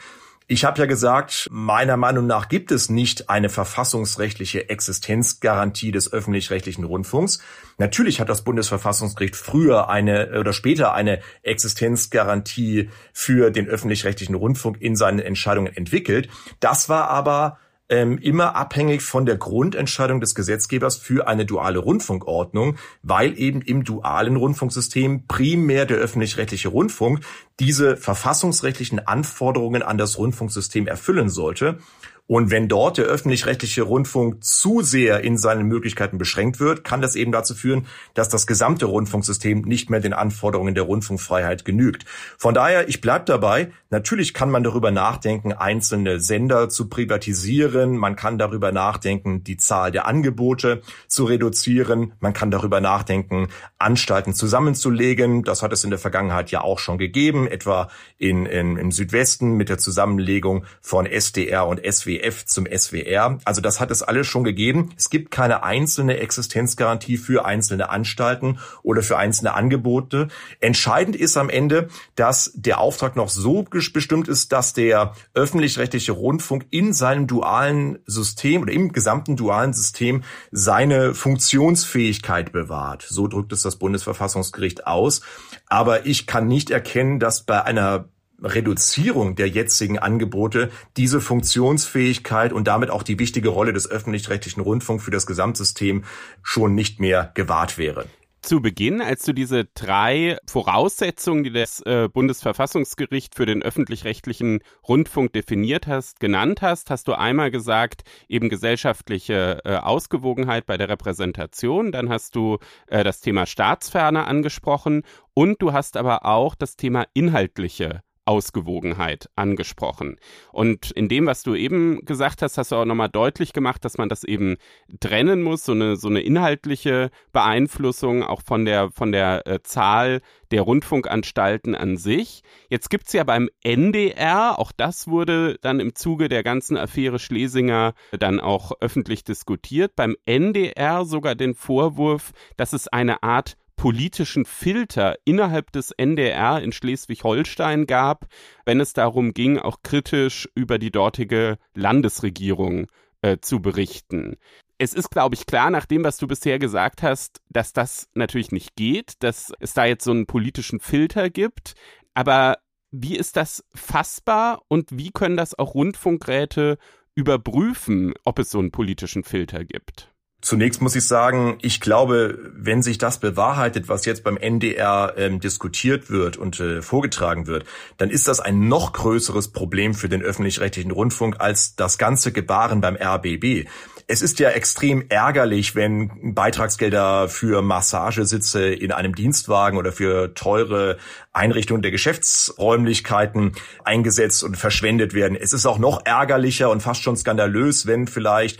Ich habe ja gesagt, meiner Meinung nach gibt es nicht eine verfassungsrechtliche Existenzgarantie des öffentlich-rechtlichen Rundfunks. Natürlich hat das Bundesverfassungsgericht früher eine oder später eine Existenzgarantie für den öffentlich-rechtlichen Rundfunk in seinen Entscheidungen entwickelt. Das war aber ähm, immer abhängig von der Grundentscheidung des Gesetzgebers für eine duale Rundfunkordnung, weil eben im dualen Rundfunksystem primär der öffentlich-rechtliche Rundfunk diese verfassungsrechtlichen Anforderungen an das Rundfunksystem erfüllen sollte. Und wenn dort der öffentlich-rechtliche Rundfunk zu sehr in seinen Möglichkeiten beschränkt wird, kann das eben dazu führen, dass das gesamte Rundfunksystem nicht mehr den Anforderungen der Rundfunkfreiheit genügt. Von daher, ich bleibe dabei, natürlich kann man darüber nachdenken, einzelne Sender zu privatisieren, man kann darüber nachdenken, die Zahl der Angebote zu reduzieren, man kann darüber nachdenken, Anstalten zusammenzulegen. Das hat es in der Vergangenheit ja auch schon gegeben, etwa in, in, im Südwesten mit der Zusammenlegung von SDR und SWR SWF zum SWR. Also das hat es alles schon gegeben. Es gibt keine einzelne Existenzgarantie für einzelne Anstalten oder für einzelne Angebote. Entscheidend ist am Ende, dass der Auftrag noch so bestimmt ist, dass der öffentlich-rechtliche Rundfunk in seinem dualen System oder im gesamten dualen System seine Funktionsfähigkeit bewahrt. So drückt es das Bundesverfassungsgericht aus. Aber ich kann nicht erkennen, dass bei einer Reduzierung der jetzigen Angebote diese Funktionsfähigkeit und damit auch die wichtige Rolle des öffentlich-rechtlichen Rundfunks für das Gesamtsystem schon nicht mehr gewahrt wäre.
Zu Beginn, als du diese drei Voraussetzungen, die das äh, Bundesverfassungsgericht für den öffentlich-rechtlichen Rundfunk definiert hast, genannt hast, hast du einmal gesagt, eben gesellschaftliche äh, Ausgewogenheit bei der Repräsentation, dann hast du äh, das Thema Staatsferne angesprochen. Und du hast aber auch das Thema inhaltliche Ausgewogenheit angesprochen. Und in dem, was du eben gesagt hast, hast du auch nochmal deutlich gemacht, dass man das eben trennen muss, so eine, so eine inhaltliche Beeinflussung auch von der, von der äh, Zahl der Rundfunkanstalten an sich. Jetzt gibt's ja beim NDR, auch das wurde dann im Zuge der ganzen Affäre Schlesinger dann auch öffentlich diskutiert, beim NDR sogar den Vorwurf, dass es eine Art politischen Filter innerhalb des NDR in Schleswig-Holstein gab, wenn es darum ging, auch kritisch über die dortige Landesregierung äh, zu berichten. Es ist, glaube ich, klar, nach dem, was du bisher gesagt hast, dass das natürlich nicht geht, dass es da jetzt so einen politischen Filter gibt. Aber wie ist das fassbar und wie können das auch Rundfunkräte überprüfen, ob es so einen politischen Filter gibt?
Zunächst muss ich sagen, ich glaube, wenn sich das bewahrheitet, was jetzt beim NDR ähm, diskutiert wird und äh, vorgetragen wird, dann ist das ein noch größeres Problem für den öffentlich-rechtlichen Rundfunk als das ganze Gebaren beim RBB. Es ist ja extrem ärgerlich, wenn Beitragsgelder für Massagesitze in einem Dienstwagen oder für teure Einrichtungen der Geschäftsräumlichkeiten eingesetzt und verschwendet werden. Es ist auch noch ärgerlicher und fast schon skandalös, wenn vielleicht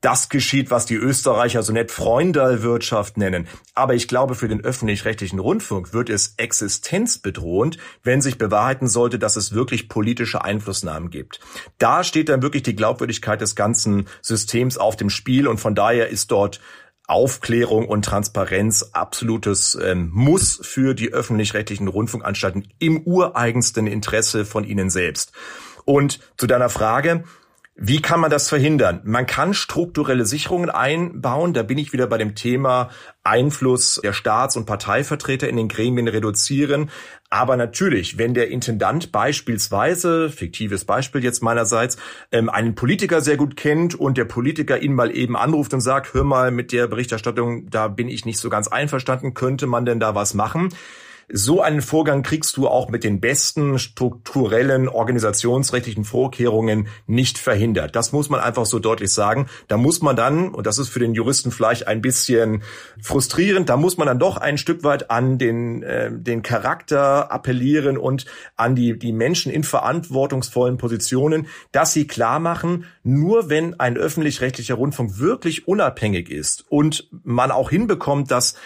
das geschieht, was die Österreicher so nett Freundelwirtschaft nennen. Aber ich glaube, für den öffentlich-rechtlichen Rundfunk wird es existenzbedrohend, wenn sich bewahrheiten sollte, dass es wirklich politische Einflussnahmen gibt. Da steht dann wirklich die Glaubwürdigkeit des ganzen Systems auf dem Spiel und von daher ist dort Aufklärung und Transparenz absolutes ähm, Muss für die öffentlich-rechtlichen Rundfunkanstalten im ureigensten Interesse von ihnen selbst. Und zu deiner Frage, wie kann man das verhindern? Man kann strukturelle Sicherungen einbauen. Da bin ich wieder bei dem Thema Einfluss der Staats- und Parteivertreter in den Gremien reduzieren. Aber natürlich, wenn der Intendant beispielsweise, fiktives Beispiel jetzt meinerseits, ähm, einen Politiker sehr gut kennt und der Politiker ihn mal eben anruft und sagt, hör mal, mit der Berichterstattung, da bin ich nicht so ganz einverstanden, könnte man denn da was machen? So einen Vorgang kriegst du auch mit den besten strukturellen organisationsrechtlichen Vorkehrungen nicht verhindert. Das muss man einfach so deutlich sagen. Da muss man dann, und das ist für den Juristen vielleicht ein bisschen frustrierend, da muss man dann doch ein Stück weit an den, äh, den Charakter appellieren und an die, die Menschen in verantwortungsvollen Positionen, dass sie klar machen, nur wenn ein öffentlich-rechtlicher Rundfunk wirklich unabhängig ist und man auch hinbekommt, dass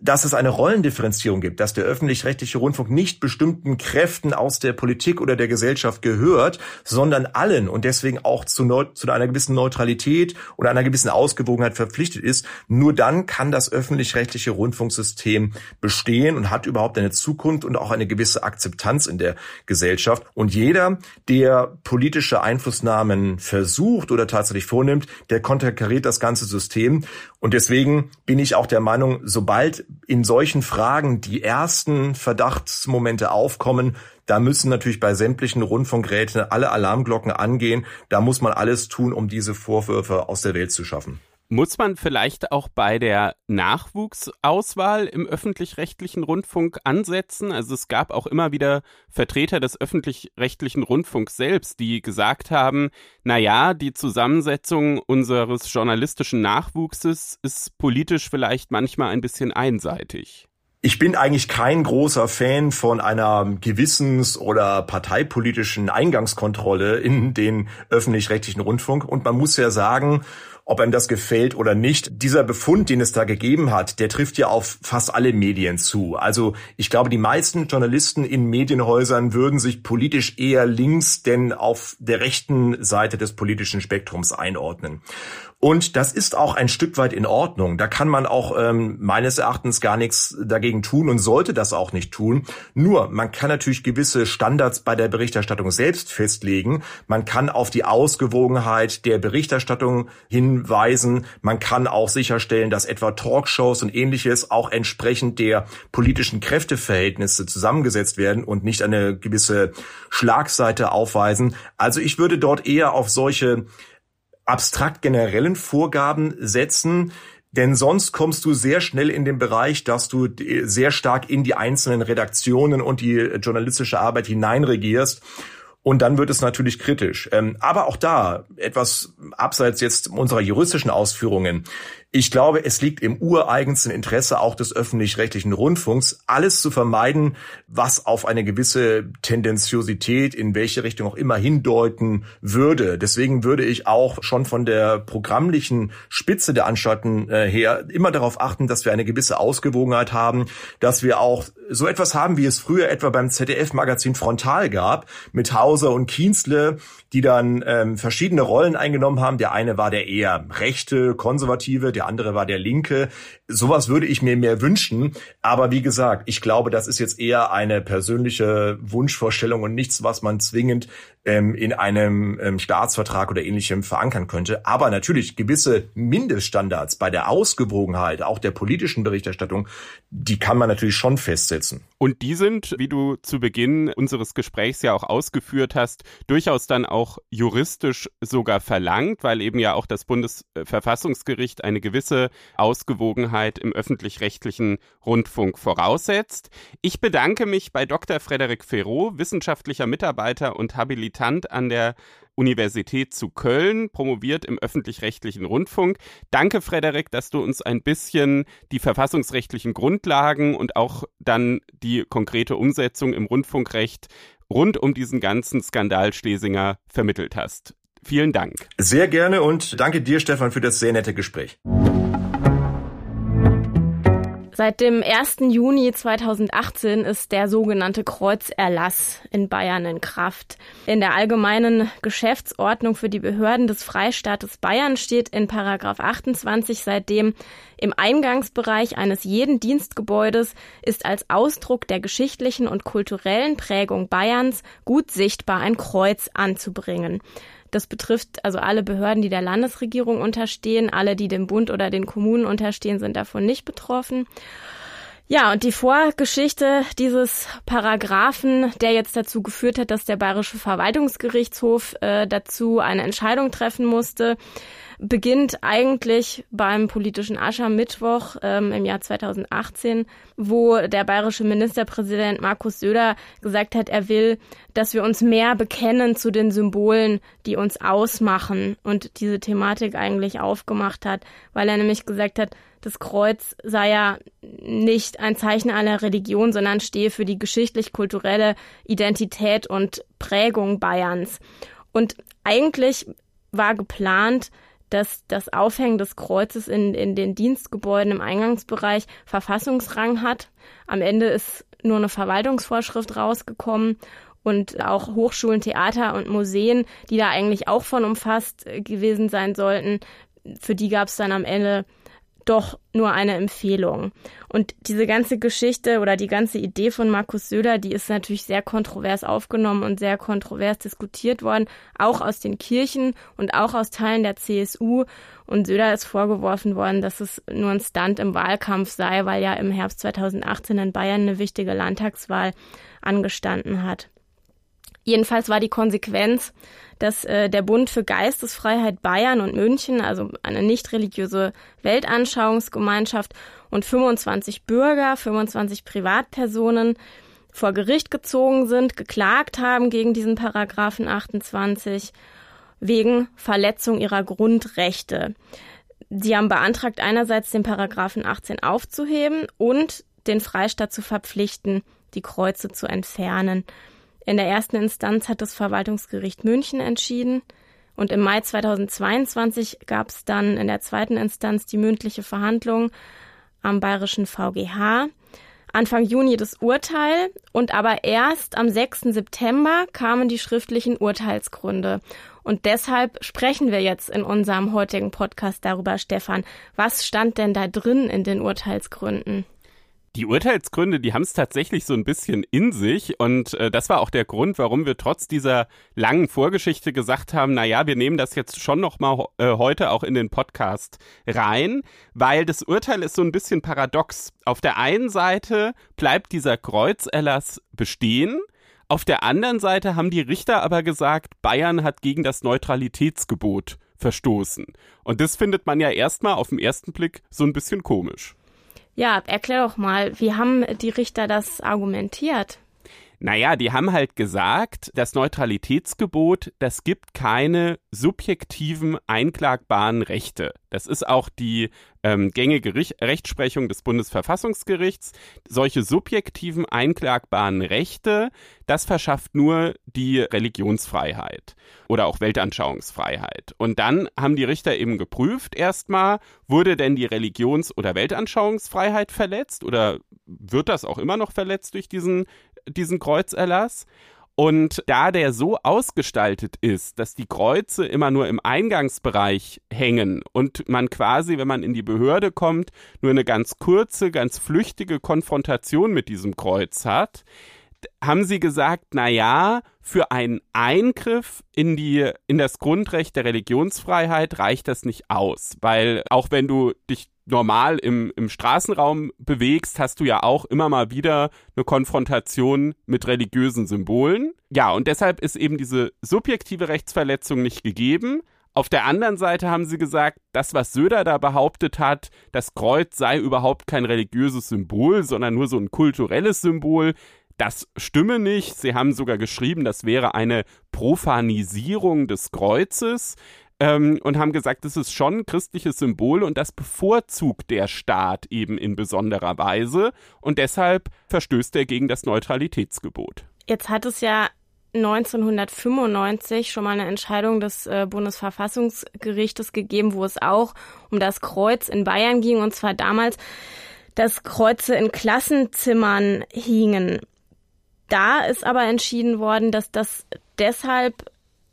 dass es eine Rollendifferenzierung gibt, dass der öffentlich-rechtliche Rundfunk nicht bestimmten Kräften aus der Politik oder der Gesellschaft gehört, sondern allen und deswegen auch zu, zu einer gewissen Neutralität oder einer gewissen Ausgewogenheit verpflichtet ist. Nur dann kann das öffentlich-rechtliche Rundfunksystem bestehen und hat überhaupt eine Zukunft und auch eine gewisse Akzeptanz in der Gesellschaft. Und jeder, der politische Einflussnahmen versucht oder tatsächlich vornimmt, der konterkariert das ganze System. Und deswegen bin ich auch der Meinung, sobald in solchen Fragen die ersten Verdachtsmomente aufkommen, da müssen natürlich bei sämtlichen Rundfunkräten alle Alarmglocken angehen. Da muss man alles tun, um diese Vorwürfe aus der Welt zu schaffen.
Muss man vielleicht auch bei der Nachwuchsauswahl im öffentlich-rechtlichen Rundfunk ansetzen? Also es gab auch immer wieder Vertreter des öffentlich-rechtlichen Rundfunks selbst, die gesagt haben, na ja, die Zusammensetzung unseres journalistischen Nachwuchses ist politisch vielleicht manchmal ein bisschen einseitig.
Ich bin eigentlich kein großer Fan von einer gewissens- oder parteipolitischen Eingangskontrolle in den öffentlich-rechtlichen Rundfunk. Und man muss ja sagen, ob einem das gefällt oder nicht. Dieser Befund, den es da gegeben hat, der trifft ja auf fast alle Medien zu. Also ich glaube, die meisten Journalisten in Medienhäusern würden sich politisch eher links denn auf der rechten Seite des politischen Spektrums einordnen. Und das ist auch ein Stück weit in Ordnung. Da kann man auch ähm, meines Erachtens gar nichts dagegen tun und sollte das auch nicht tun. Nur, man kann natürlich gewisse Standards bei der Berichterstattung selbst festlegen. Man kann auf die Ausgewogenheit der Berichterstattung hinweisen. Man kann auch sicherstellen, dass etwa Talkshows und ähnliches auch entsprechend der politischen Kräfteverhältnisse zusammengesetzt werden und nicht eine gewisse Schlagseite aufweisen. Also ich würde dort eher auf solche abstrakt generellen Vorgaben setzen, denn sonst kommst du sehr schnell in den Bereich, dass du sehr stark in die einzelnen Redaktionen und die journalistische Arbeit hineinregierst. Und dann wird es natürlich kritisch. Ähm, aber auch da, etwas abseits jetzt unserer juristischen Ausführungen, ich glaube, es liegt im ureigensten Interesse auch des öffentlich-rechtlichen Rundfunks, alles zu vermeiden, was auf eine gewisse Tendenziosität in welche Richtung auch immer hindeuten würde. Deswegen würde ich auch schon von der programmlichen Spitze der Anstalten äh, her immer darauf achten, dass wir eine gewisse Ausgewogenheit haben, dass wir auch so etwas haben, wie es früher etwa beim ZDF-Magazin Frontal gab, mit Hauser und Kienzle, die dann ähm, verschiedene Rollen eingenommen haben. Der eine war der eher rechte, konservative, der andere war der Linke. Sowas würde ich mir mehr wünschen. Aber wie gesagt, ich glaube, das ist jetzt eher eine persönliche Wunschvorstellung und nichts, was man zwingend ähm, in einem ähm, Staatsvertrag oder ähnlichem verankern könnte. Aber natürlich gewisse Mindeststandards bei der Ausgewogenheit, auch der politischen Berichterstattung, die kann man natürlich schon festsetzen.
Und die sind, wie du zu Beginn unseres Gesprächs ja auch ausgeführt hast, durchaus dann auch juristisch sogar verlangt, weil eben ja auch das Bundesverfassungsgericht eine gewisse Ausgewogenheit im öffentlich-rechtlichen Rundfunk voraussetzt. Ich bedanke mich bei Dr. Frederik Ferraud, wissenschaftlicher Mitarbeiter und Habilitant an der Universität zu Köln, promoviert im öffentlich-rechtlichen Rundfunk. Danke, Frederik, dass du uns ein bisschen die verfassungsrechtlichen Grundlagen und auch dann die konkrete Umsetzung im Rundfunkrecht rund um diesen ganzen Skandal Schlesinger vermittelt hast. Vielen Dank.
Sehr gerne und danke dir, Stefan, für das sehr nette Gespräch.
Seit dem 1. Juni 2018 ist der sogenannte Kreuzerlass in Bayern in Kraft. In der allgemeinen Geschäftsordnung für die Behörden des Freistaates Bayern steht in Paragraph 28 seitdem im Eingangsbereich eines jeden Dienstgebäudes ist als Ausdruck der geschichtlichen und kulturellen Prägung Bayerns gut sichtbar ein Kreuz anzubringen. Das betrifft also alle Behörden, die der Landesregierung unterstehen. Alle, die dem Bund oder den Kommunen unterstehen, sind davon nicht betroffen. Ja, und die Vorgeschichte dieses Paragraphen, der jetzt dazu geführt hat, dass der Bayerische Verwaltungsgerichtshof äh, dazu eine Entscheidung treffen musste, beginnt eigentlich beim politischen Aschermittwoch ähm, im Jahr 2018, wo der bayerische Ministerpräsident Markus Söder gesagt hat, er will, dass wir uns mehr bekennen zu den Symbolen, die uns ausmachen und diese Thematik eigentlich aufgemacht hat, weil er nämlich gesagt hat, das Kreuz sei ja nicht ein Zeichen einer Religion, sondern stehe für die geschichtlich-kulturelle Identität und Prägung Bayerns. Und eigentlich war geplant, dass das Aufhängen des Kreuzes in, in den Dienstgebäuden im Eingangsbereich Verfassungsrang hat. Am Ende ist nur eine Verwaltungsvorschrift rausgekommen und auch Hochschulen, Theater und Museen, die da eigentlich auch von umfasst gewesen sein sollten, für die gab es dann am Ende doch nur eine Empfehlung. Und diese ganze Geschichte oder die ganze Idee von Markus Söder, die ist natürlich sehr kontrovers aufgenommen und sehr kontrovers diskutiert worden, auch aus den Kirchen und auch aus Teilen der CSU. Und Söder ist vorgeworfen worden, dass es nur ein Stunt im Wahlkampf sei, weil ja im Herbst 2018 in Bayern eine wichtige Landtagswahl angestanden hat. Jedenfalls war die Konsequenz, dass äh, der Bund für Geistesfreiheit Bayern und München, also eine nicht religiöse Weltanschauungsgemeinschaft und 25 Bürger, 25 Privatpersonen vor Gericht gezogen sind, geklagt haben gegen diesen Paragraphen 28 wegen Verletzung ihrer Grundrechte. Sie haben beantragt, einerseits den Paragraphen 18 aufzuheben und den Freistaat zu verpflichten, die Kreuze zu entfernen. In der ersten Instanz hat das Verwaltungsgericht München entschieden und im Mai 2022 gab es dann in der zweiten Instanz die mündliche Verhandlung am bayerischen VGH. Anfang Juni das Urteil und aber erst am 6. September kamen die schriftlichen Urteilsgründe. Und deshalb sprechen wir jetzt in unserem heutigen Podcast darüber, Stefan. Was stand denn da drin in den Urteilsgründen?
Die Urteilsgründe, die haben es tatsächlich so ein bisschen in sich und äh, das war auch der Grund, warum wir trotz dieser langen Vorgeschichte gesagt haben, na ja, wir nehmen das jetzt schon noch mal äh, heute auch in den Podcast rein, weil das Urteil ist so ein bisschen paradox. Auf der einen Seite bleibt dieser Kreuzerlass bestehen, auf der anderen Seite haben die Richter aber gesagt, Bayern hat gegen das Neutralitätsgebot verstoßen. Und das findet man ja erstmal auf den ersten Blick so ein bisschen komisch.
Ja, erklär doch mal, wie haben die Richter das argumentiert?
Naja, die haben halt gesagt, das Neutralitätsgebot, das gibt keine subjektiven einklagbaren Rechte. Das ist auch die ähm, gängige Richt Rechtsprechung des Bundesverfassungsgerichts. Solche subjektiven einklagbaren Rechte, das verschafft nur die Religionsfreiheit oder auch Weltanschauungsfreiheit. Und dann haben die Richter eben geprüft, erstmal, wurde denn die Religions- oder Weltanschauungsfreiheit verletzt oder wird das auch immer noch verletzt durch diesen diesen Kreuzerlass. Und da der so ausgestaltet ist, dass die Kreuze immer nur im Eingangsbereich hängen und man quasi, wenn man in die Behörde kommt, nur eine ganz kurze, ganz flüchtige Konfrontation mit diesem Kreuz hat, haben sie gesagt, na ja, für einen Eingriff in die in das Grundrecht der Religionsfreiheit reicht das nicht aus, weil auch wenn du dich normal im, im Straßenraum bewegst, hast du ja auch immer mal wieder eine Konfrontation mit religiösen Symbolen. Ja, und deshalb ist eben diese subjektive Rechtsverletzung nicht gegeben. Auf der anderen Seite haben sie gesagt, das, was Söder da behauptet hat, das Kreuz sei überhaupt kein religiöses Symbol, sondern nur so ein kulturelles Symbol, das stimme nicht. Sie haben sogar geschrieben, das wäre eine Profanisierung des Kreuzes ähm, und haben gesagt, das ist schon ein christliches Symbol und das bevorzugt der Staat eben in besonderer Weise und deshalb verstößt er gegen das Neutralitätsgebot.
Jetzt hat es ja 1995 schon mal eine Entscheidung des äh, Bundesverfassungsgerichtes gegeben, wo es auch um das Kreuz in Bayern ging und zwar damals, dass Kreuze in Klassenzimmern hingen. Da ist aber entschieden worden, dass das deshalb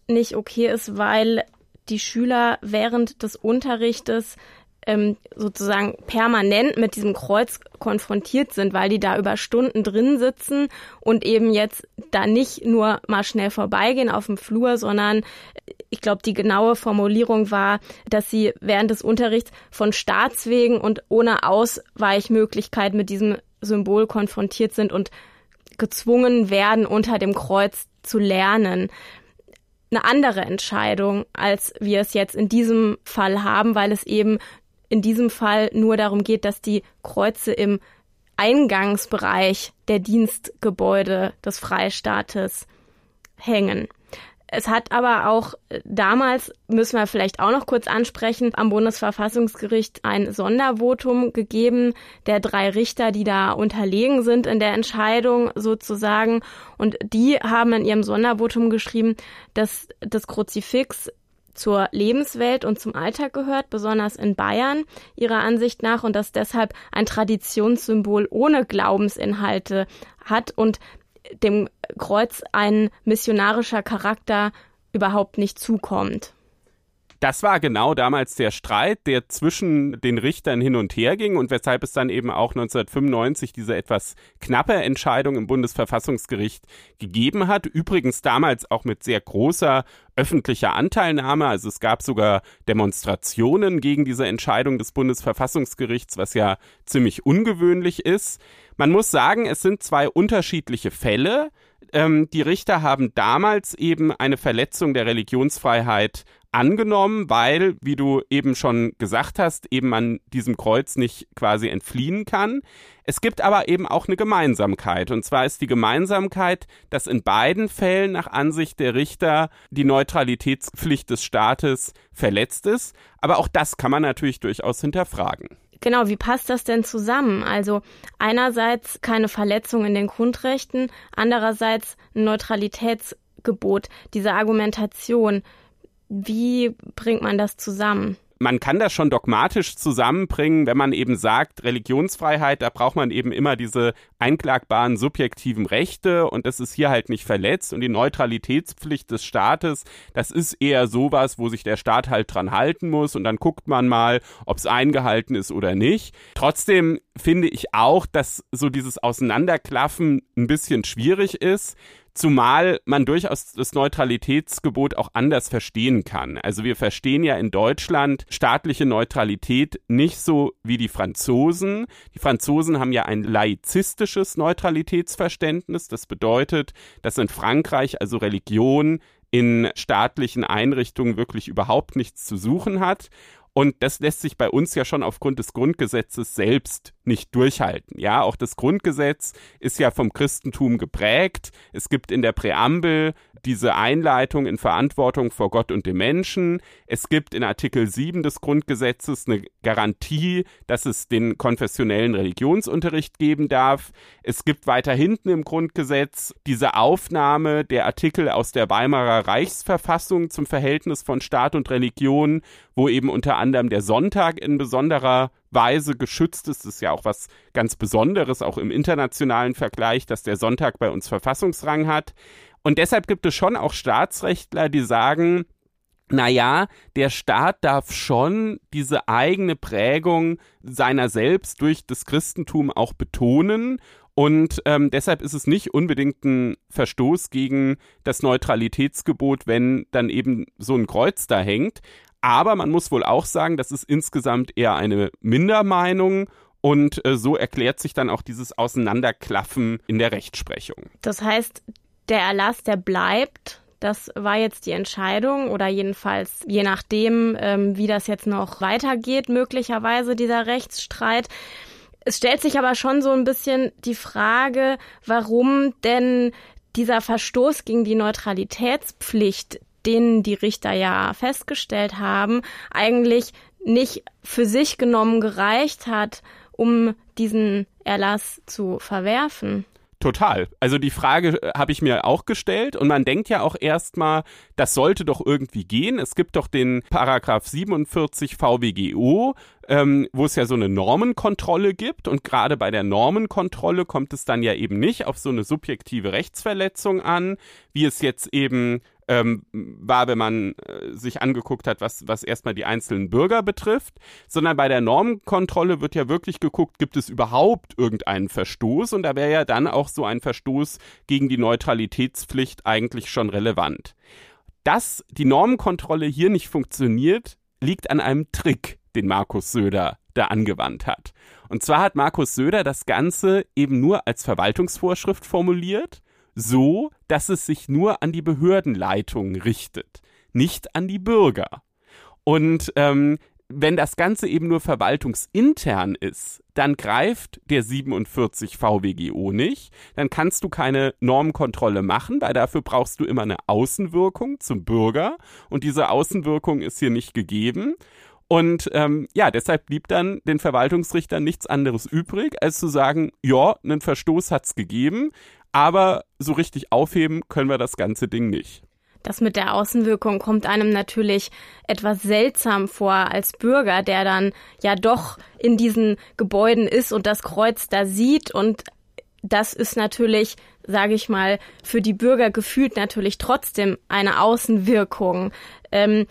nicht okay ist, weil die Schüler während des Unterrichtes ähm, sozusagen permanent mit diesem Kreuz konfrontiert sind, weil die da über Stunden drin sitzen und eben jetzt da nicht nur mal schnell vorbeigehen auf dem Flur, sondern ich glaube, die genaue Formulierung war, dass sie während des Unterrichts von Staatswegen und ohne Ausweichmöglichkeit mit diesem Symbol konfrontiert sind und gezwungen werden, unter dem Kreuz zu lernen eine andere Entscheidung, als wir es jetzt in diesem Fall haben, weil es eben in diesem Fall nur darum geht, dass die Kreuze im Eingangsbereich der Dienstgebäude des Freistaates hängen. Es hat aber auch äh, damals, müssen wir vielleicht auch noch kurz ansprechen, am Bundesverfassungsgericht ein Sondervotum gegeben der drei Richter, die da unterlegen sind in der Entscheidung sozusagen. Und die haben in ihrem Sondervotum geschrieben, dass das Kruzifix zur Lebenswelt und zum Alltag gehört, besonders in Bayern ihrer Ansicht nach und das deshalb ein Traditionssymbol ohne Glaubensinhalte hat und dem Kreuz ein missionarischer Charakter überhaupt nicht zukommt.
Das war genau damals der Streit, der zwischen den Richtern hin und her ging und weshalb es dann eben auch 1995 diese etwas knappe Entscheidung im Bundesverfassungsgericht gegeben hat. Übrigens damals auch mit sehr großer öffentlicher Anteilnahme. Also es gab sogar Demonstrationen gegen diese Entscheidung des Bundesverfassungsgerichts, was ja ziemlich ungewöhnlich ist. Man muss sagen, es sind zwei unterschiedliche Fälle. Ähm, die Richter haben damals eben eine Verletzung der Religionsfreiheit angenommen, weil, wie du eben schon gesagt hast, eben man diesem Kreuz nicht quasi entfliehen kann. Es gibt aber eben auch eine Gemeinsamkeit. Und zwar ist die Gemeinsamkeit, dass in beiden Fällen nach Ansicht der Richter die Neutralitätspflicht des Staates verletzt ist. Aber auch das kann man natürlich durchaus hinterfragen.
Genau, wie passt das denn zusammen? Also einerseits keine Verletzung in den Grundrechten, andererseits ein Neutralitätsgebot, diese Argumentation. Wie bringt man das zusammen?
Man kann das schon dogmatisch zusammenbringen, wenn man eben sagt, Religionsfreiheit, da braucht man eben immer diese einklagbaren subjektiven Rechte und das ist hier halt nicht verletzt und die Neutralitätspflicht des Staates, das ist eher sowas, wo sich der Staat halt dran halten muss und dann guckt man mal, ob es eingehalten ist oder nicht. Trotzdem finde ich auch, dass so dieses Auseinanderklaffen ein bisschen schwierig ist. Zumal man durchaus das Neutralitätsgebot auch anders verstehen kann. Also wir verstehen ja in Deutschland staatliche Neutralität nicht so wie die Franzosen. Die Franzosen haben ja ein laizistisches Neutralitätsverständnis. Das bedeutet, dass in Frankreich also Religion in staatlichen Einrichtungen wirklich überhaupt nichts zu suchen hat. Und das lässt sich bei uns ja schon aufgrund des Grundgesetzes selbst nicht durchhalten. Ja, auch das Grundgesetz ist ja vom Christentum geprägt. Es gibt in der Präambel diese Einleitung in Verantwortung vor Gott und dem Menschen. Es gibt in Artikel 7 des Grundgesetzes eine Garantie, dass es den konfessionellen Religionsunterricht geben darf. Es gibt weiter hinten im Grundgesetz diese Aufnahme der Artikel aus der Weimarer Reichsverfassung zum Verhältnis von Staat und Religion, wo eben unter anderem der Sonntag in besonderer Weise geschützt ist. Das ist ja auch was ganz Besonderes, auch im internationalen Vergleich, dass der Sonntag bei uns Verfassungsrang hat. Und deshalb gibt es schon auch Staatsrechtler, die sagen, naja, der Staat darf schon diese eigene Prägung seiner selbst durch das Christentum auch betonen. Und ähm, deshalb ist es nicht unbedingt ein Verstoß gegen das Neutralitätsgebot, wenn dann eben so ein Kreuz da hängt. Aber man muss wohl auch sagen, das ist insgesamt eher eine Mindermeinung und äh, so erklärt sich dann auch dieses Auseinanderklaffen in der Rechtsprechung.
Das heißt, der Erlass, der bleibt. Das war jetzt die Entscheidung oder jedenfalls je nachdem, ähm, wie das jetzt noch weitergeht, möglicherweise dieser Rechtsstreit. Es stellt sich aber schon so ein bisschen die Frage, warum denn dieser Verstoß gegen die Neutralitätspflicht, den die Richter ja festgestellt haben, eigentlich nicht für sich genommen gereicht hat, um diesen Erlass zu verwerfen.
Total. Also die Frage äh, habe ich mir auch gestellt und man denkt ja auch erstmal, das sollte doch irgendwie gehen. Es gibt doch den Paragraph 47 VWGO, ähm, wo es ja so eine Normenkontrolle gibt und gerade bei der Normenkontrolle kommt es dann ja eben nicht auf so eine subjektive Rechtsverletzung an, wie es jetzt eben ähm, war, wenn man äh, sich angeguckt hat, was, was erstmal die einzelnen Bürger betrifft, sondern bei der Normenkontrolle wird ja wirklich geguckt, gibt es überhaupt irgendeinen Verstoß und da wäre ja dann auch so ein Verstoß gegen die Neutralitätspflicht eigentlich schon relevant. Dass die Normenkontrolle hier nicht funktioniert, liegt an einem Trick, den Markus Söder da angewandt hat. Und zwar hat Markus Söder das Ganze eben nur als Verwaltungsvorschrift formuliert so, dass es sich nur an die Behördenleitung richtet, nicht an die Bürger. Und ähm, wenn das Ganze eben nur verwaltungsintern ist, dann greift der 47 VWGO nicht, dann kannst du keine Normkontrolle machen, weil dafür brauchst du immer eine Außenwirkung zum Bürger und diese Außenwirkung ist hier nicht gegeben. Und ähm, ja, deshalb blieb dann den Verwaltungsrichtern nichts anderes übrig, als zu sagen, ja, einen Verstoß hat's gegeben, aber so richtig aufheben können wir das ganze Ding nicht.
Das mit der Außenwirkung kommt einem natürlich etwas seltsam vor als Bürger, der dann ja doch in diesen Gebäuden ist und das Kreuz da sieht und das ist natürlich, sage ich mal, für die Bürger gefühlt natürlich trotzdem eine Außenwirkung. Ähm,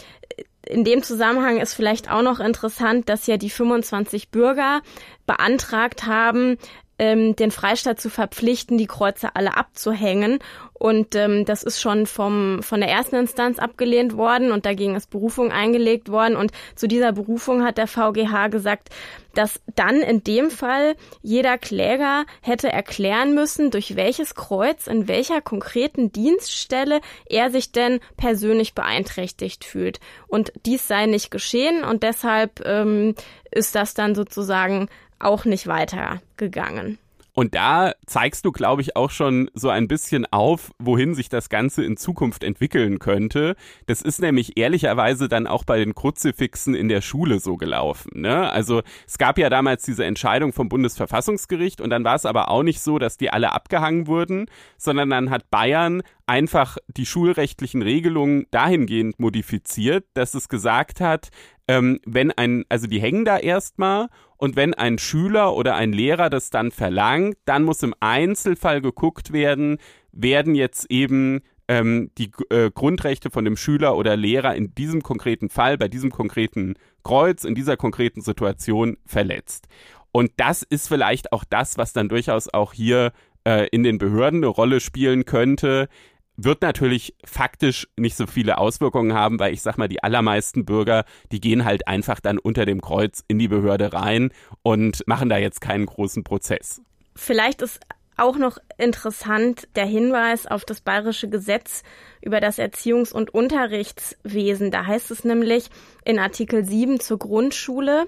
in dem Zusammenhang ist vielleicht auch noch interessant, dass ja die 25 Bürger beantragt haben, ähm, den Freistaat zu verpflichten, die Kreuze alle abzuhängen. Und ähm, das ist schon vom, von der ersten Instanz abgelehnt worden und dagegen ist Berufung eingelegt worden. Und zu dieser Berufung hat der VGH gesagt, dass dann in dem Fall jeder Kläger hätte erklären müssen, durch welches Kreuz in welcher konkreten Dienststelle er sich denn persönlich beeinträchtigt fühlt. Und dies sei nicht geschehen und deshalb ähm, ist das dann sozusagen auch nicht weitergegangen.
Und da zeigst du, glaube ich, auch schon so ein bisschen auf, wohin sich das Ganze in Zukunft entwickeln könnte. Das ist nämlich ehrlicherweise dann auch bei den Kruzifixen in der Schule so gelaufen. Ne? Also es gab ja damals diese Entscheidung vom Bundesverfassungsgericht und dann war es aber auch nicht so, dass die alle abgehangen wurden, sondern dann hat Bayern einfach die schulrechtlichen Regelungen dahingehend modifiziert, dass es gesagt hat, ähm, wenn ein, also die hängen da erstmal und wenn ein Schüler oder ein Lehrer das dann verlangt, dann muss im Einzelfall geguckt werden, werden jetzt eben ähm, die äh, Grundrechte von dem Schüler oder Lehrer in diesem konkreten Fall, bei diesem konkreten Kreuz, in dieser konkreten Situation verletzt. Und das ist vielleicht auch das, was dann durchaus auch hier äh, in den Behörden eine Rolle spielen könnte, wird natürlich faktisch nicht so viele Auswirkungen haben, weil ich sag mal, die allermeisten Bürger, die gehen halt einfach dann unter dem Kreuz in die Behörde rein und machen da jetzt keinen großen Prozess.
Vielleicht ist auch noch interessant der Hinweis auf das bayerische Gesetz über das Erziehungs- und Unterrichtswesen. Da heißt es nämlich in Artikel 7 zur Grundschule,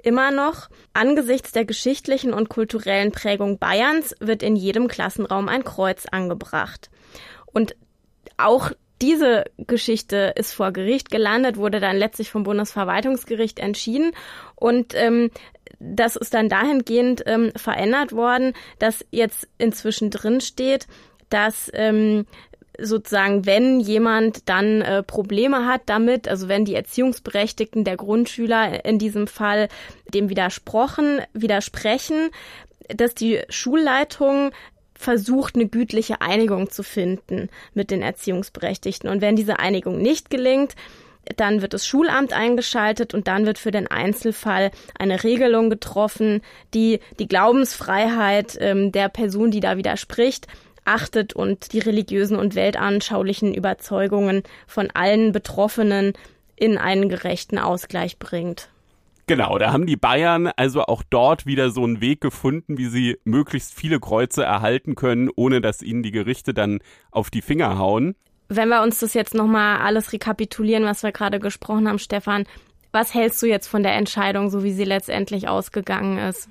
Immer noch, angesichts der geschichtlichen und kulturellen Prägung Bayerns wird in jedem Klassenraum ein Kreuz angebracht. Und auch diese Geschichte ist vor Gericht gelandet, wurde dann letztlich vom Bundesverwaltungsgericht entschieden. Und ähm, das ist dann dahingehend ähm, verändert worden, dass jetzt inzwischen drin steht, dass ähm, sozusagen, wenn jemand dann äh, Probleme hat damit, also wenn die Erziehungsberechtigten der Grundschüler in diesem Fall dem widersprochen, widersprechen, dass die Schulleitung versucht, eine gütliche Einigung zu finden mit den Erziehungsberechtigten. Und wenn diese Einigung nicht gelingt, dann wird das Schulamt eingeschaltet und dann wird für den Einzelfall eine Regelung getroffen, die die Glaubensfreiheit ähm, der Person, die da widerspricht, achtet und die religiösen und weltanschaulichen Überzeugungen von allen Betroffenen in einen gerechten Ausgleich bringt.
Genau, da haben die Bayern also auch dort wieder so einen Weg gefunden, wie sie möglichst viele Kreuze erhalten können, ohne dass ihnen die Gerichte dann auf die Finger hauen.
Wenn wir uns das jetzt nochmal alles rekapitulieren, was wir gerade gesprochen haben, Stefan, was hältst du jetzt von der Entscheidung, so wie sie letztendlich ausgegangen ist?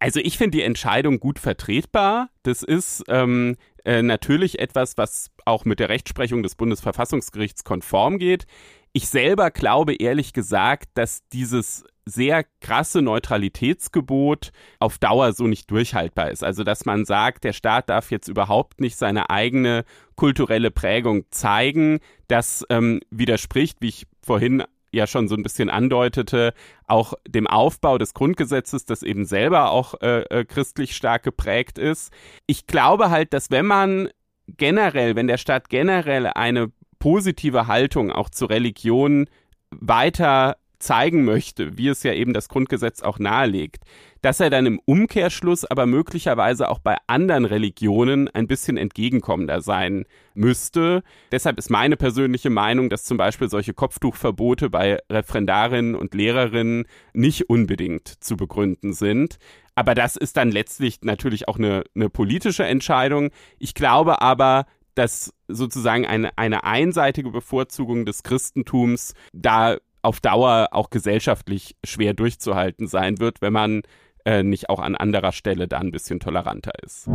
Also ich finde die Entscheidung gut vertretbar. Das ist ähm, äh, natürlich etwas, was auch mit der Rechtsprechung des Bundesverfassungsgerichts konform geht. Ich selber glaube ehrlich gesagt, dass dieses sehr krasse Neutralitätsgebot auf Dauer so nicht durchhaltbar ist. Also dass man sagt, der Staat darf jetzt überhaupt nicht seine eigene kulturelle Prägung zeigen, das ähm, widerspricht, wie ich vorhin ja schon so ein bisschen andeutete, auch dem Aufbau des Grundgesetzes, das eben selber auch äh, äh, christlich stark geprägt ist. Ich glaube halt, dass wenn man generell, wenn der Staat generell eine positive Haltung auch zur Religion weiter zeigen möchte, wie es ja eben das Grundgesetz auch nahelegt, dass er dann im Umkehrschluss aber möglicherweise auch bei anderen Religionen ein bisschen entgegenkommender sein müsste. Deshalb ist meine persönliche Meinung, dass zum Beispiel solche Kopftuchverbote bei Referendarinnen und Lehrerinnen nicht unbedingt zu begründen sind. Aber das ist dann letztlich natürlich auch eine, eine politische Entscheidung. Ich glaube aber, dass sozusagen eine, eine einseitige Bevorzugung des Christentums da auf Dauer auch gesellschaftlich schwer durchzuhalten sein wird, wenn man äh, nicht auch an anderer Stelle da ein bisschen toleranter ist.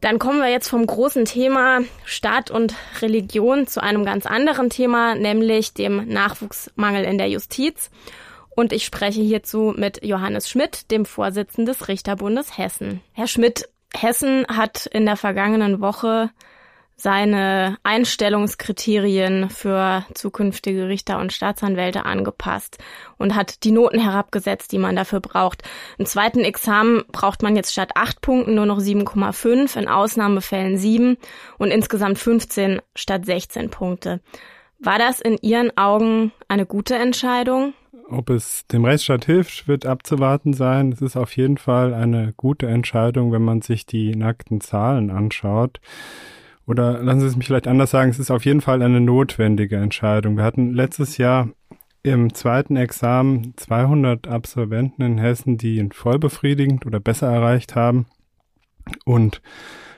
Dann kommen wir jetzt vom großen Thema Staat und Religion zu einem ganz anderen Thema, nämlich dem Nachwuchsmangel in der Justiz. Und ich spreche hierzu mit Johannes Schmidt, dem Vorsitzenden des Richterbundes Hessen. Herr Schmidt, Hessen hat in der vergangenen Woche seine Einstellungskriterien für zukünftige Richter und Staatsanwälte angepasst und hat die Noten herabgesetzt, die man dafür braucht. Im zweiten Examen braucht man jetzt statt acht Punkten nur noch 7,5, in Ausnahmefällen sieben und insgesamt 15 statt 16 Punkte. War das in Ihren Augen eine gute Entscheidung?
Ob es dem Rechtsstaat hilft, wird abzuwarten sein. Es ist auf jeden Fall eine gute Entscheidung, wenn man sich die nackten Zahlen anschaut. Oder lassen Sie es mich vielleicht anders sagen, es ist auf jeden Fall eine notwendige Entscheidung. Wir hatten letztes Jahr im zweiten Examen 200 Absolventen in Hessen, die ihn voll befriedigend oder besser erreicht haben und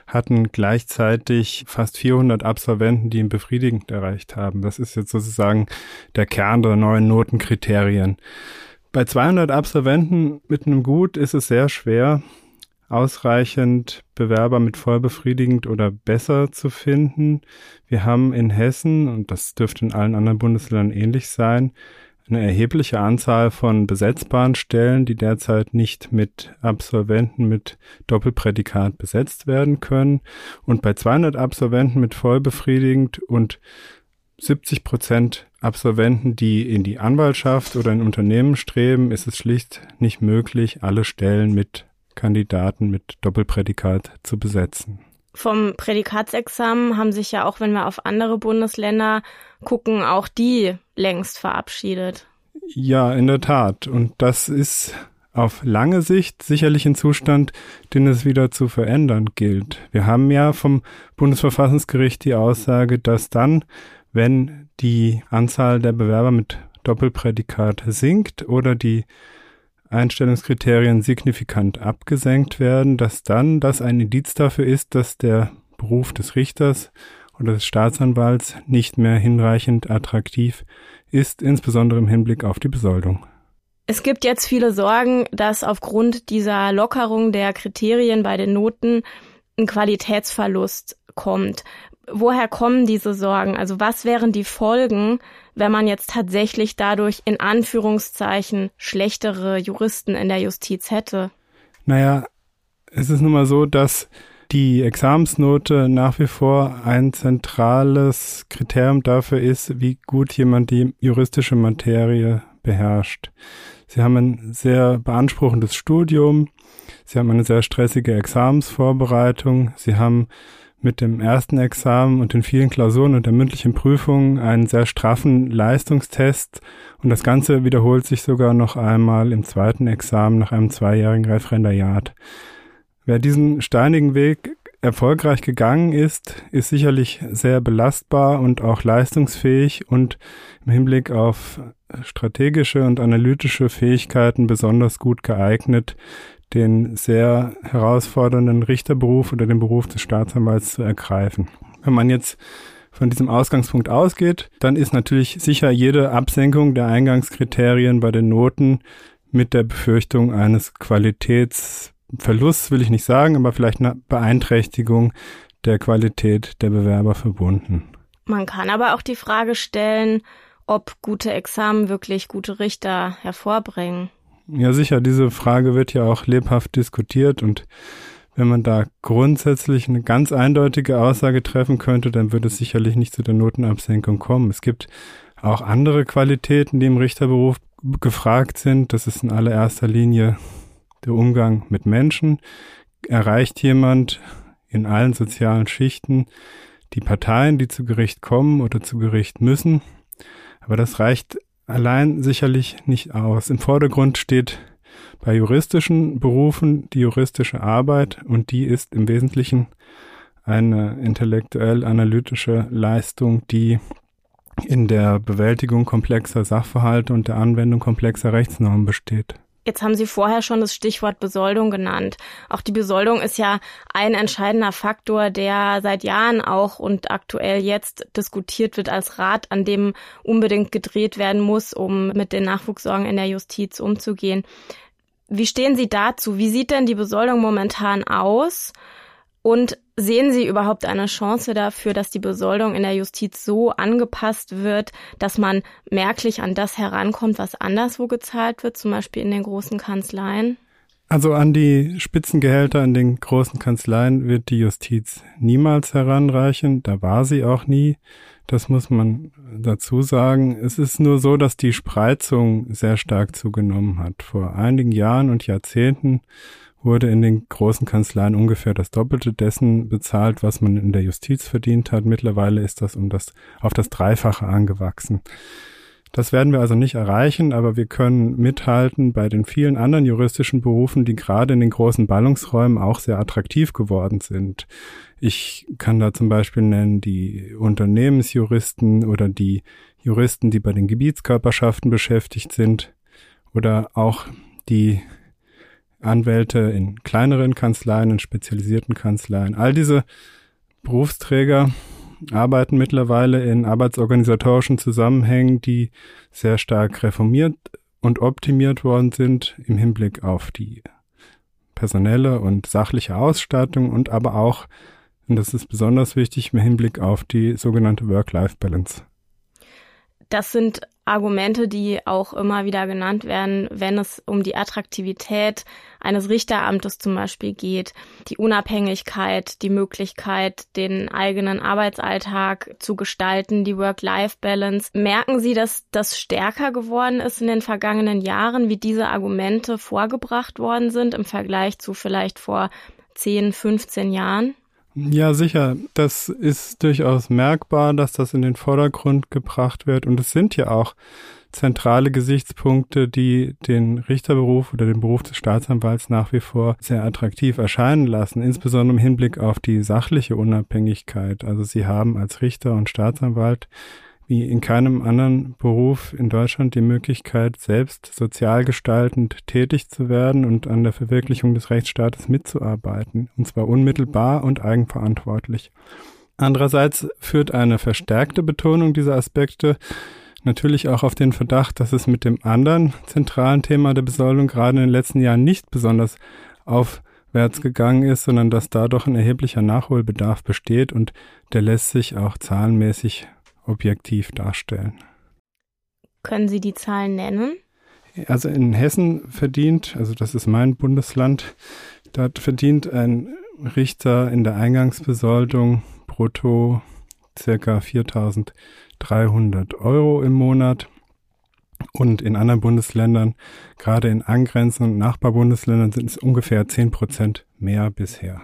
hatten gleichzeitig fast 400 Absolventen, die ihn befriedigend erreicht haben. Das ist jetzt sozusagen der Kern der neuen Notenkriterien. Bei 200 Absolventen mit einem Gut ist es sehr schwer, ausreichend Bewerber mit vollbefriedigend oder besser zu finden. Wir haben in Hessen, und das dürfte in allen anderen Bundesländern ähnlich sein, eine erhebliche Anzahl von besetzbaren Stellen, die derzeit nicht mit Absolventen mit Doppelprädikat besetzt werden können. Und bei 200 Absolventen mit vollbefriedigend und 70 Prozent Absolventen, die in die Anwaltschaft oder in Unternehmen streben, ist es schlicht nicht möglich, alle Stellen mit Kandidaten mit Doppelprädikat zu besetzen.
Vom Prädikatsexamen haben sich ja auch, wenn wir auf andere Bundesländer gucken, auch die längst verabschiedet.
Ja, in der Tat. Und das ist auf lange Sicht sicherlich ein Zustand, den es wieder zu verändern gilt. Wir haben ja vom Bundesverfassungsgericht die Aussage, dass dann, wenn die Anzahl der Bewerber mit Doppelprädikat sinkt oder die Einstellungskriterien signifikant abgesenkt werden, dass dann das ein Indiz dafür ist, dass der Beruf des Richters oder des Staatsanwalts nicht mehr hinreichend attraktiv ist, insbesondere im Hinblick auf die Besoldung.
Es gibt jetzt viele Sorgen, dass aufgrund dieser Lockerung der Kriterien bei den Noten ein Qualitätsverlust kommt. Woher kommen diese Sorgen? Also was wären die Folgen, wenn man jetzt tatsächlich dadurch in Anführungszeichen schlechtere Juristen in der Justiz hätte?
Naja, es ist nun mal so, dass die Examensnote nach wie vor ein zentrales Kriterium dafür ist, wie gut jemand die juristische Materie beherrscht. Sie haben ein sehr beanspruchendes Studium, Sie haben eine sehr stressige Examensvorbereitung, Sie haben mit dem ersten Examen und den vielen Klausuren und der mündlichen Prüfung einen sehr straffen Leistungstest und das Ganze wiederholt sich sogar noch einmal im zweiten Examen nach einem zweijährigen Referendariat. Wer diesen steinigen Weg erfolgreich gegangen ist, ist sicherlich sehr belastbar und auch leistungsfähig und im Hinblick auf strategische und analytische Fähigkeiten besonders gut geeignet, den sehr herausfordernden Richterberuf oder den Beruf des Staatsanwalts zu ergreifen. Wenn man jetzt von diesem Ausgangspunkt ausgeht, dann ist natürlich sicher jede Absenkung der Eingangskriterien bei den Noten mit der Befürchtung eines Qualitätsverlusts, will ich nicht sagen, aber vielleicht eine Beeinträchtigung der Qualität der Bewerber verbunden.
Man kann aber auch die Frage stellen, ob gute Examen wirklich gute Richter hervorbringen.
Ja, sicher, diese Frage wird ja auch lebhaft diskutiert und wenn man da grundsätzlich eine ganz eindeutige Aussage treffen könnte, dann würde es sicherlich nicht zu der Notenabsenkung kommen. Es gibt auch andere Qualitäten, die im Richterberuf gefragt sind. Das ist in allererster Linie der Umgang mit Menschen. Erreicht jemand in allen sozialen Schichten die Parteien, die zu Gericht kommen oder zu Gericht müssen? Aber das reicht allein sicherlich nicht aus. Im Vordergrund steht bei juristischen Berufen die juristische Arbeit und die ist im Wesentlichen eine intellektuell-analytische Leistung, die in der Bewältigung komplexer Sachverhalte und der Anwendung komplexer Rechtsnormen besteht.
Jetzt haben Sie vorher schon das Stichwort Besoldung genannt. Auch die Besoldung ist ja ein entscheidender Faktor, der seit Jahren auch und aktuell jetzt diskutiert wird als Rat, an dem unbedingt gedreht werden muss, um mit den Nachwuchssorgen in der Justiz umzugehen. Wie stehen Sie dazu? Wie sieht denn die Besoldung momentan aus? Und sehen Sie überhaupt eine Chance dafür, dass die Besoldung in der Justiz so angepasst wird, dass man merklich an das herankommt, was anderswo gezahlt wird, zum Beispiel in den großen Kanzleien?
Also an die Spitzengehälter in den großen Kanzleien wird die Justiz niemals heranreichen. Da war sie auch nie. Das muss man dazu sagen. Es ist nur so, dass die Spreizung sehr stark zugenommen hat. Vor einigen Jahren und Jahrzehnten wurde in den großen Kanzleien ungefähr das Doppelte dessen bezahlt, was man in der Justiz verdient hat. Mittlerweile ist das um das, auf das Dreifache angewachsen. Das werden wir also nicht erreichen, aber wir können mithalten bei den vielen anderen juristischen Berufen, die gerade in den großen Ballungsräumen auch sehr attraktiv geworden sind. Ich kann da zum Beispiel nennen die Unternehmensjuristen oder die Juristen, die bei den Gebietskörperschaften beschäftigt sind oder auch die Anwälte in kleineren Kanzleien, in spezialisierten Kanzleien. All diese Berufsträger arbeiten mittlerweile in arbeitsorganisatorischen Zusammenhängen, die sehr stark reformiert und optimiert worden sind im Hinblick auf die personelle und sachliche Ausstattung und aber auch, und das ist besonders wichtig, im Hinblick auf die sogenannte Work-Life-Balance.
Das sind Argumente, die auch immer wieder genannt werden, wenn es um die Attraktivität eines Richteramtes zum Beispiel geht. Die Unabhängigkeit, die Möglichkeit, den eigenen Arbeitsalltag zu gestalten, die Work-Life-Balance. Merken Sie, dass das stärker geworden ist in den vergangenen Jahren, wie diese Argumente vorgebracht worden sind im Vergleich zu vielleicht vor 10, 15 Jahren?
Ja, sicher. Das ist durchaus merkbar, dass das in den Vordergrund gebracht wird. Und es sind ja auch zentrale Gesichtspunkte, die den Richterberuf oder den Beruf des Staatsanwalts nach wie vor sehr attraktiv erscheinen lassen, insbesondere im Hinblick auf die sachliche Unabhängigkeit. Also Sie haben als Richter und Staatsanwalt wie in keinem anderen Beruf in Deutschland die Möglichkeit, selbst sozial gestaltend tätig zu werden und an der Verwirklichung des Rechtsstaates mitzuarbeiten, und zwar unmittelbar und eigenverantwortlich. Andererseits führt eine verstärkte Betonung dieser Aspekte natürlich auch auf den Verdacht, dass es mit dem anderen zentralen Thema der Besoldung gerade in den letzten Jahren nicht besonders aufwärts gegangen ist, sondern dass da doch ein erheblicher Nachholbedarf besteht und der lässt sich auch zahlenmäßig objektiv darstellen.
Können Sie die Zahlen nennen?
Also in Hessen verdient, also das ist mein Bundesland, dort verdient ein Richter in der Eingangsbesoldung brutto circa 4.300 Euro im Monat. Und in anderen Bundesländern, gerade in angrenzenden Nachbarbundesländern, sind es ungefähr 10 Prozent mehr bisher.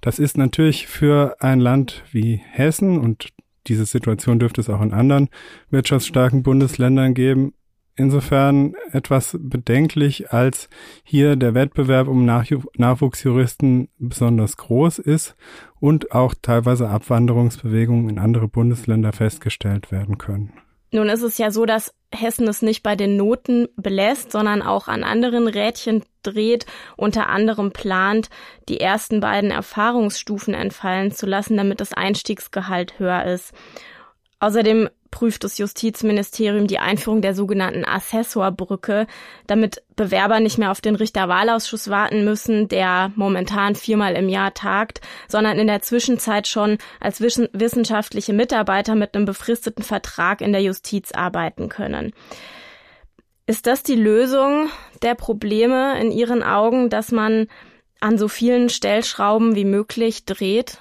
Das ist natürlich für ein Land wie Hessen und diese Situation dürfte es auch in anderen wirtschaftsstarken Bundesländern geben. Insofern etwas bedenklich, als hier der Wettbewerb um Nachwuchsjuristen besonders groß ist und auch teilweise Abwanderungsbewegungen in andere Bundesländer festgestellt werden können.
Nun ist es ja so, dass Hessen es nicht bei den Noten belässt, sondern auch an anderen Rädchen dreht, unter anderem plant, die ersten beiden Erfahrungsstufen entfallen zu lassen, damit das Einstiegsgehalt höher ist. Außerdem prüft das Justizministerium die Einführung der sogenannten Assessorbrücke, damit Bewerber nicht mehr auf den Richterwahlausschuss warten müssen, der momentan viermal im Jahr tagt, sondern in der Zwischenzeit schon als wissenschaftliche Mitarbeiter mit einem befristeten Vertrag in der Justiz arbeiten können. Ist das die Lösung der Probleme in Ihren Augen, dass man an so vielen Stellschrauben wie möglich dreht?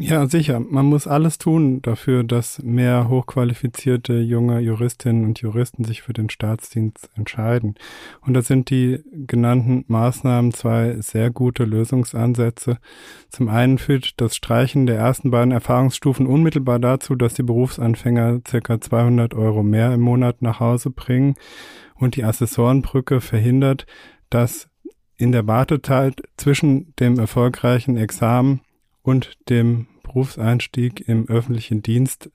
Ja, sicher. Man muss alles tun dafür, dass mehr hochqualifizierte junge Juristinnen und Juristen sich für den Staatsdienst entscheiden. Und da sind die genannten Maßnahmen zwei sehr gute Lösungsansätze. Zum einen führt das Streichen der ersten beiden Erfahrungsstufen unmittelbar dazu, dass die Berufsanfänger circa 200 Euro mehr im Monat nach Hause bringen. Und die Assessorenbrücke verhindert, dass in der Wartezeit zwischen dem erfolgreichen Examen und dem Berufseinstieg im öffentlichen Dienst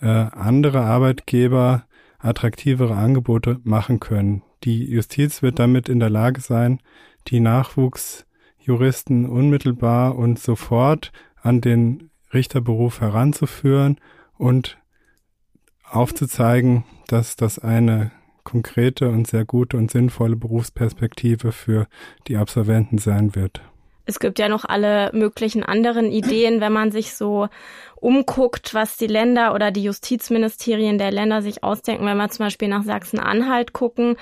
äh, andere Arbeitgeber attraktivere Angebote machen können. Die Justiz wird damit in der Lage sein, die Nachwuchsjuristen unmittelbar und sofort an den Richterberuf heranzuführen und aufzuzeigen, dass das eine konkrete und sehr gute und sinnvolle Berufsperspektive für die Absolventen sein wird.
Es gibt ja noch alle möglichen anderen Ideen, wenn man sich so umguckt, was die Länder oder die Justizministerien der Länder sich ausdenken. Wenn wir zum Beispiel nach Sachsen-Anhalt gucken,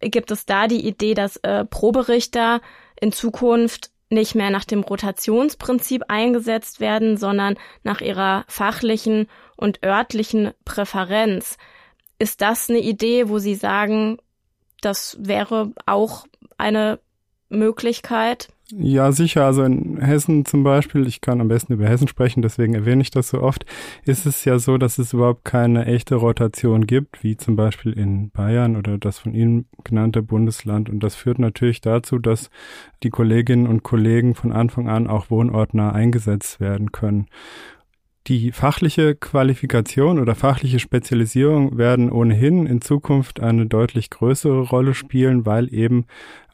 gibt es da die Idee, dass äh, Proberichter in Zukunft nicht mehr nach dem Rotationsprinzip eingesetzt werden, sondern nach ihrer fachlichen und örtlichen Präferenz. Ist das eine Idee, wo Sie sagen, das wäre auch eine Möglichkeit?
Ja, sicher. Also in Hessen zum Beispiel, ich kann am besten über Hessen sprechen, deswegen erwähne ich das so oft, ist es ja so, dass es überhaupt keine echte Rotation gibt, wie zum Beispiel in Bayern oder das von Ihnen genannte Bundesland. Und das führt natürlich dazu, dass die Kolleginnen und Kollegen von Anfang an auch wohnortnah eingesetzt werden können. Die fachliche Qualifikation oder fachliche Spezialisierung werden ohnehin in Zukunft eine deutlich größere Rolle spielen, weil eben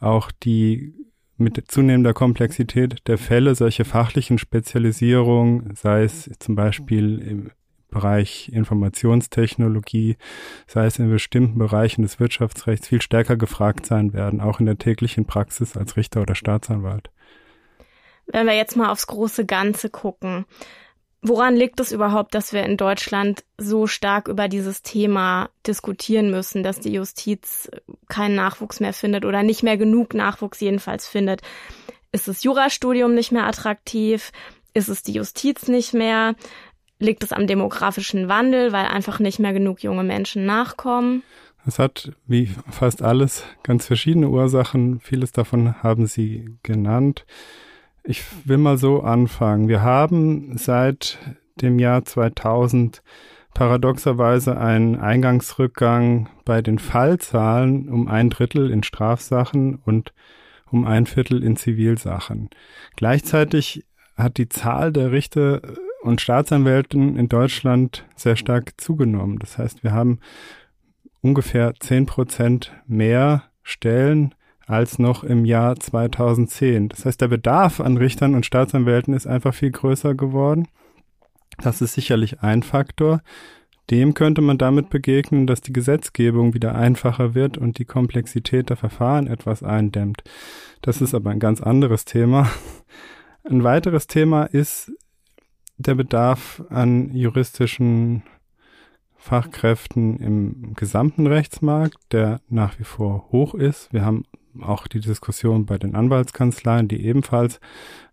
auch die mit zunehmender Komplexität der Fälle solche fachlichen Spezialisierungen, sei es zum Beispiel im Bereich Informationstechnologie, sei es in bestimmten Bereichen des Wirtschaftsrechts, viel stärker gefragt sein werden, auch in der täglichen Praxis als Richter oder Staatsanwalt.
Wenn wir jetzt mal aufs große Ganze gucken, Woran liegt es überhaupt, dass wir in Deutschland so stark über dieses Thema diskutieren müssen, dass die Justiz keinen Nachwuchs mehr findet oder nicht mehr genug Nachwuchs jedenfalls findet? Ist das Jurastudium nicht mehr attraktiv? Ist es die Justiz nicht mehr? Liegt es am demografischen Wandel, weil einfach nicht mehr genug junge Menschen nachkommen?
Es hat, wie fast alles, ganz verschiedene Ursachen. Vieles davon haben Sie genannt. Ich will mal so anfangen. Wir haben seit dem Jahr 2000 paradoxerweise einen Eingangsrückgang bei den Fallzahlen um ein Drittel in Strafsachen und um ein Viertel in Zivilsachen. Gleichzeitig hat die Zahl der Richter und Staatsanwälten in Deutschland sehr stark zugenommen. Das heißt, wir haben ungefähr zehn Prozent mehr Stellen als noch im Jahr 2010. Das heißt, der Bedarf an Richtern und Staatsanwälten ist einfach viel größer geworden. Das ist sicherlich ein Faktor. Dem könnte man damit begegnen, dass die Gesetzgebung wieder einfacher wird und die Komplexität der Verfahren etwas eindämmt. Das ist aber ein ganz anderes Thema. Ein weiteres Thema ist der Bedarf an juristischen Fachkräften im gesamten Rechtsmarkt, der nach wie vor hoch ist. Wir haben auch die Diskussion bei den Anwaltskanzleien, die ebenfalls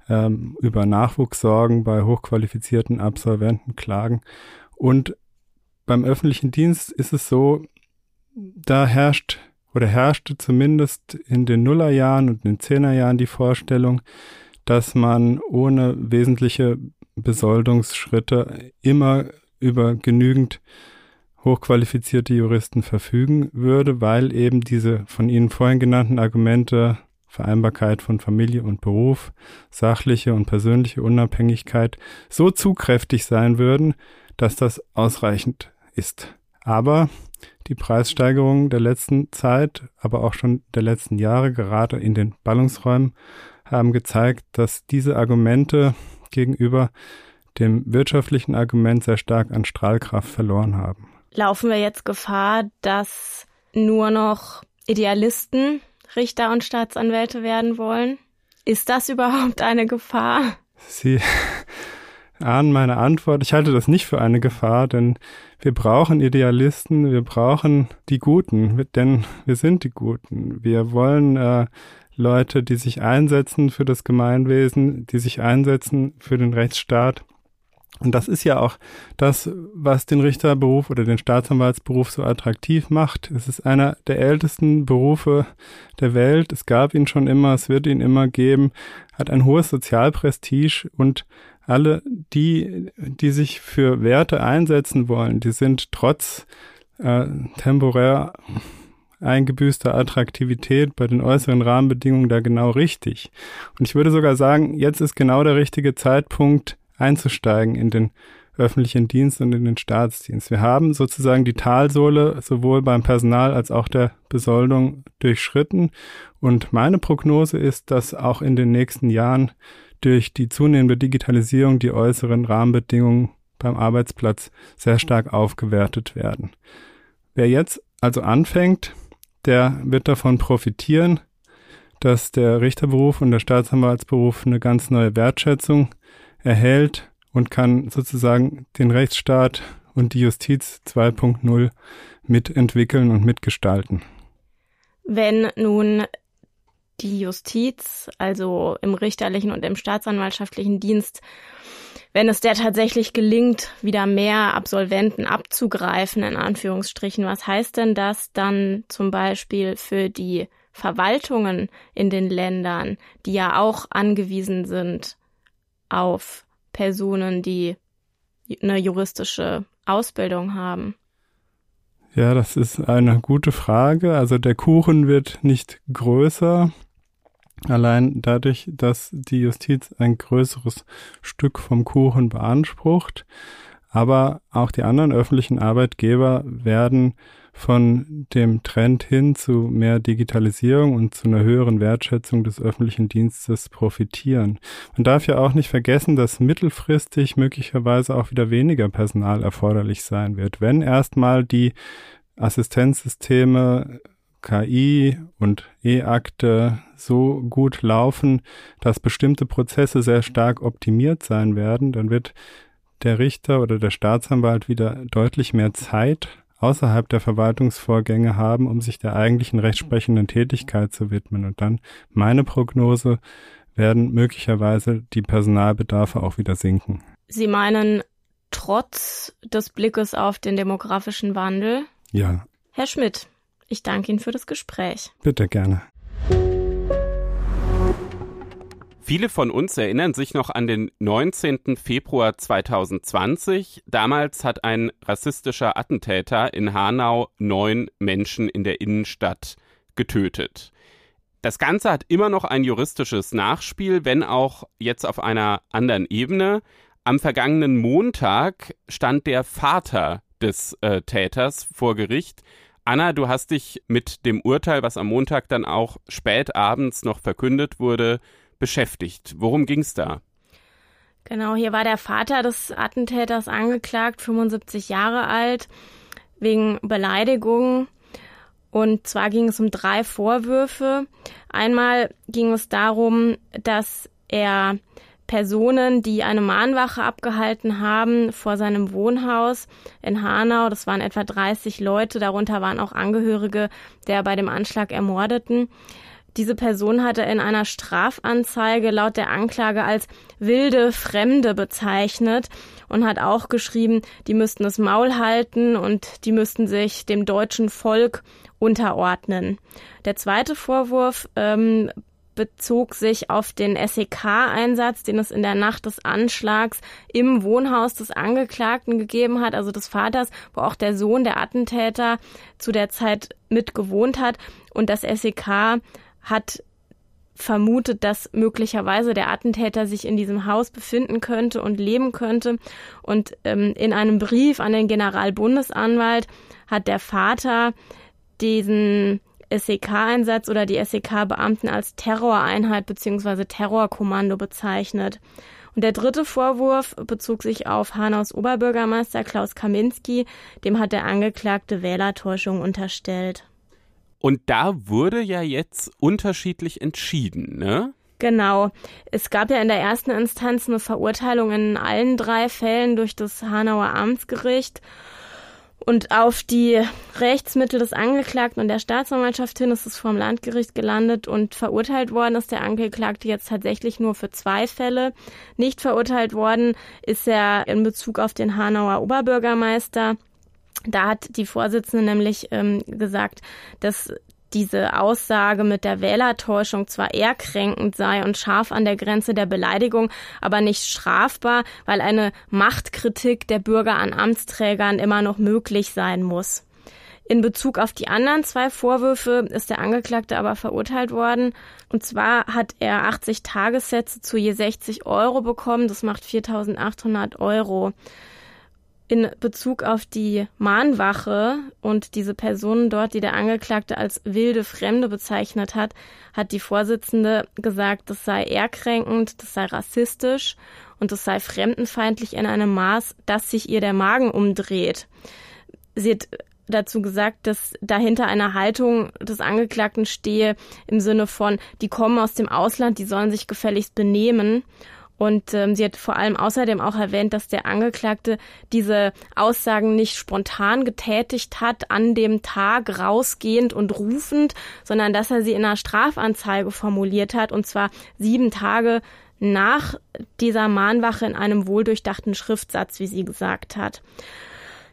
ähm, über Nachwuchssorgen bei hochqualifizierten Absolventen klagen. Und beim öffentlichen Dienst ist es so, da herrscht oder herrschte zumindest in den Nullerjahren und den Zehnerjahren die Vorstellung, dass man ohne wesentliche Besoldungsschritte immer über genügend hochqualifizierte Juristen verfügen würde, weil eben diese von Ihnen vorhin genannten Argumente Vereinbarkeit von Familie und Beruf, sachliche und persönliche Unabhängigkeit so zugkräftig sein würden, dass das ausreichend ist. Aber die Preissteigerungen der letzten Zeit, aber auch schon der letzten Jahre, gerade in den Ballungsräumen, haben gezeigt, dass diese Argumente gegenüber dem wirtschaftlichen Argument sehr stark an Strahlkraft verloren haben
laufen wir jetzt Gefahr, dass nur noch Idealisten Richter und Staatsanwälte werden wollen? Ist das überhaupt eine Gefahr?
Sie ahnen meine Antwort. Ich halte das nicht für eine Gefahr, denn wir brauchen Idealisten, wir brauchen die Guten, denn wir sind die Guten. Wir wollen äh, Leute, die sich einsetzen für das Gemeinwesen, die sich einsetzen für den Rechtsstaat. Und das ist ja auch das, was den Richterberuf oder den Staatsanwaltsberuf so attraktiv macht. Es ist einer der ältesten Berufe der Welt. Es gab ihn schon immer, es wird ihn immer geben, hat ein hohes Sozialprestige und alle die, die sich für Werte einsetzen wollen, die sind trotz äh, temporär eingebüßter Attraktivität bei den äußeren Rahmenbedingungen da genau richtig. Und ich würde sogar sagen, jetzt ist genau der richtige Zeitpunkt, einzusteigen in den öffentlichen Dienst und in den Staatsdienst. Wir haben sozusagen die Talsohle sowohl beim Personal als auch der Besoldung durchschritten. Und meine Prognose ist, dass auch in den nächsten Jahren durch die zunehmende Digitalisierung die äußeren Rahmenbedingungen beim Arbeitsplatz sehr stark aufgewertet werden. Wer jetzt also anfängt, der wird davon profitieren, dass der Richterberuf und der Staatsanwaltsberuf eine ganz neue Wertschätzung erhält und kann sozusagen den Rechtsstaat und die Justiz 2.0 mitentwickeln und mitgestalten.
Wenn nun die Justiz, also im richterlichen und im staatsanwaltschaftlichen Dienst, wenn es der tatsächlich gelingt, wieder mehr Absolventen abzugreifen, in Anführungsstrichen, was heißt denn das dann zum Beispiel für die Verwaltungen in den Ländern, die ja auch angewiesen sind auf Personen, die eine juristische Ausbildung haben?
Ja, das ist eine gute Frage. Also der Kuchen wird nicht größer, allein dadurch, dass die Justiz ein größeres Stück vom Kuchen beansprucht. Aber auch die anderen öffentlichen Arbeitgeber werden von dem Trend hin zu mehr Digitalisierung und zu einer höheren Wertschätzung des öffentlichen Dienstes profitieren. Man darf ja auch nicht vergessen, dass mittelfristig möglicherweise auch wieder weniger Personal erforderlich sein wird. Wenn erstmal die Assistenzsysteme KI und E-Akte so gut laufen, dass bestimmte Prozesse sehr stark optimiert sein werden, dann wird der Richter oder der Staatsanwalt wieder deutlich mehr Zeit außerhalb der Verwaltungsvorgänge haben, um sich der eigentlichen rechtsprechenden Tätigkeit zu widmen. Und dann meine Prognose werden möglicherweise die Personalbedarfe auch wieder sinken.
Sie meinen trotz des Blickes auf den demografischen Wandel?
Ja.
Herr Schmidt, ich danke Ihnen für das Gespräch.
Bitte gerne.
Viele von uns erinnern sich noch an den 19. Februar 2020. Damals hat ein rassistischer Attentäter in Hanau neun Menschen in der Innenstadt getötet. Das Ganze hat immer noch ein juristisches Nachspiel, wenn auch jetzt auf einer anderen Ebene. Am vergangenen Montag stand der Vater des äh, Täters vor Gericht. Anna, du hast dich mit dem Urteil, was am Montag dann auch spät abends noch verkündet wurde, beschäftigt. Worum ging es da?
Genau, hier war der Vater des Attentäters angeklagt, 75 Jahre alt, wegen Beleidigung. Und zwar ging es um drei Vorwürfe. Einmal ging es darum, dass er Personen, die eine Mahnwache abgehalten haben vor seinem Wohnhaus in Hanau. Das waren etwa 30 Leute, darunter waren auch Angehörige der bei dem Anschlag Ermordeten. Diese Person hatte in einer Strafanzeige laut der Anklage als wilde Fremde bezeichnet und hat auch geschrieben, die müssten das Maul halten und die müssten sich dem deutschen Volk unterordnen. Der zweite Vorwurf ähm, bezog sich auf den SEK-Einsatz, den es in der Nacht des Anschlags im Wohnhaus des Angeklagten gegeben hat, also des Vaters, wo auch der Sohn der Attentäter zu der Zeit mit gewohnt hat. Und das SEK hat vermutet, dass möglicherweise der Attentäter sich in diesem Haus befinden könnte und leben könnte. Und ähm, in einem Brief an den Generalbundesanwalt hat der Vater diesen SEK-Einsatz oder die SEK-Beamten als Terroreinheit bzw. Terrorkommando bezeichnet. Und der dritte Vorwurf bezog sich auf Hanaus Oberbürgermeister Klaus Kaminski, dem hat der Angeklagte Wählertäuschung unterstellt.
Und da wurde ja jetzt unterschiedlich entschieden, ne?
Genau. Es gab ja in der ersten Instanz eine Verurteilung in allen drei Fällen durch das Hanauer Amtsgericht. Und auf die Rechtsmittel des Angeklagten und der Staatsanwaltschaft hin ist es vom Landgericht gelandet und verurteilt worden ist der Angeklagte jetzt tatsächlich nur für zwei Fälle. Nicht verurteilt worden ist er in Bezug auf den Hanauer Oberbürgermeister. Da hat die Vorsitzende nämlich ähm, gesagt, dass diese Aussage mit der Wählertäuschung zwar eher kränkend sei und scharf an der Grenze der Beleidigung, aber nicht strafbar, weil eine Machtkritik der Bürger an Amtsträgern immer noch möglich sein muss. In Bezug auf die anderen zwei Vorwürfe ist der Angeklagte aber verurteilt worden. Und zwar hat er 80 Tagessätze zu je 60 Euro bekommen. Das macht 4.800 Euro in Bezug auf die Mahnwache und diese Personen dort, die der Angeklagte als wilde Fremde bezeichnet hat, hat die Vorsitzende gesagt, das sei ehrkränkend, das sei rassistisch und das sei fremdenfeindlich in einem Maß, dass sich ihr der Magen umdreht. Sie hat dazu gesagt, dass dahinter eine Haltung des Angeklagten stehe im Sinne von, die kommen aus dem Ausland, die sollen sich gefälligst benehmen Und ähm, sie hat vor allem außerdem auch erwähnt, dass der Angeklagte diese Aussagen nicht spontan getätigt hat, an dem Tag rausgehend und rufend, sondern dass er sie in einer Strafanzeige formuliert hat, und zwar sieben Tage nach dieser Mahnwache in einem wohldurchdachten Schriftsatz, wie sie gesagt hat.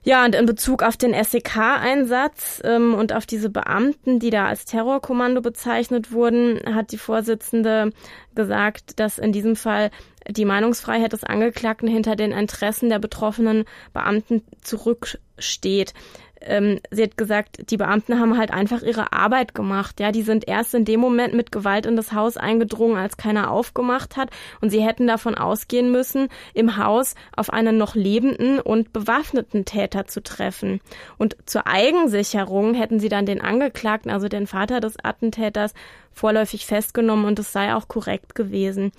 Ja, und in Bezug auf den SEK-Einsatz ähm, und auf diese Beamten, die da als Terrorkommando bezeichnet wurden, hat die Vorsitzende gesagt, dass in diesem Fall die Meinungsfreiheit des Angeklagten hinter den Interessen der betroffenen Beamten zurücksteht ähm, sie hat gesagt, die Beamten haben halt einfach ihre Arbeit gemacht. Ja, die sind erst in dem Moment mit Gewalt in das Haus eingedrungen, als keiner aufgemacht hat. Und sie hätten davon ausgehen müssen, im Haus auf einen noch lebenden und bewaffneten Täter zu treffen. Und zur Eigensicherung hätten sie dann den Angeklagten, also den Vater des Attentäters, vorläufig festgenommen und es sei auch korrekt gewesen.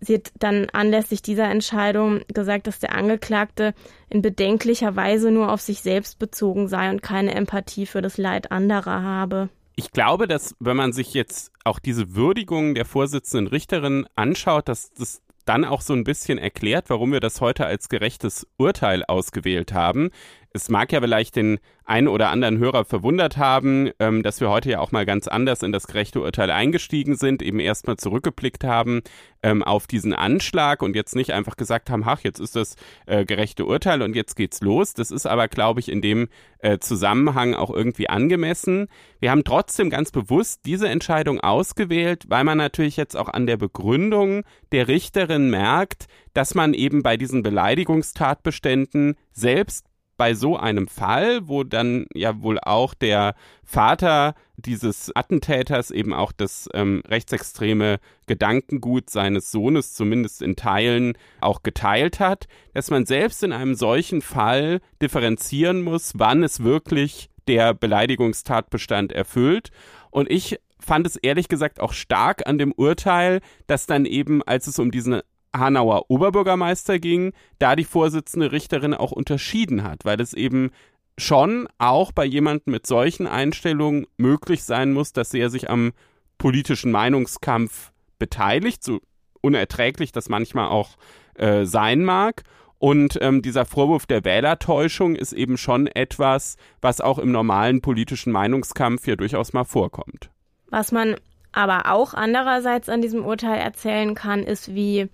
Sie hat dann anlässlich dieser Entscheidung gesagt, dass der Angeklagte in bedenklicher Weise nur auf sich selbst bezogen sei und keine Empathie für das Leid anderer habe.
Ich glaube, dass wenn man sich jetzt auch diese Würdigung der Vorsitzenden Richterin anschaut, dass das dann auch so ein bisschen erklärt, warum wir das heute als gerechtes Urteil ausgewählt haben. Es mag ja vielleicht den einen oder anderen Hörer verwundert haben, ähm, dass wir heute ja auch mal ganz anders in das gerechte Urteil eingestiegen sind, eben erstmal zurückgeblickt haben ähm, auf diesen Anschlag und jetzt nicht einfach gesagt haben, ach, jetzt ist das äh, gerechte Urteil und jetzt geht's los. Das ist aber, glaube ich, in dem äh, Zusammenhang auch irgendwie angemessen. Wir haben trotzdem ganz bewusst diese Entscheidung ausgewählt, weil man natürlich jetzt auch an der Begründung der Richterin merkt, dass man eben bei diesen Beleidigungstatbeständen selbst bei so einem Fall, wo dann ja wohl auch der Vater dieses Attentäters eben auch das ähm, rechtsextreme Gedankengut seines Sohnes zumindest in Teilen auch geteilt hat, dass man selbst in einem solchen Fall differenzieren muss, wann es wirklich der Beleidigungstatbestand erfüllt. Und ich fand es ehrlich gesagt auch stark an dem Urteil, dass dann eben, als es um diesen Hanauer Oberbürgermeister ging, da die Vorsitzende Richterin auch unterschieden hat, weil es eben schon auch bei jemandem mit solchen Einstellungen möglich sein muss, dass er sich am politischen Meinungskampf beteiligt, so unerträglich das manchmal auch äh, sein mag. Und ähm, dieser Vorwurf der Wählertäuschung ist eben schon etwas, was auch im normalen politischen Meinungskampf hier durchaus mal vorkommt.
Was man aber auch andererseits an diesem Urteil erzählen kann, ist, wie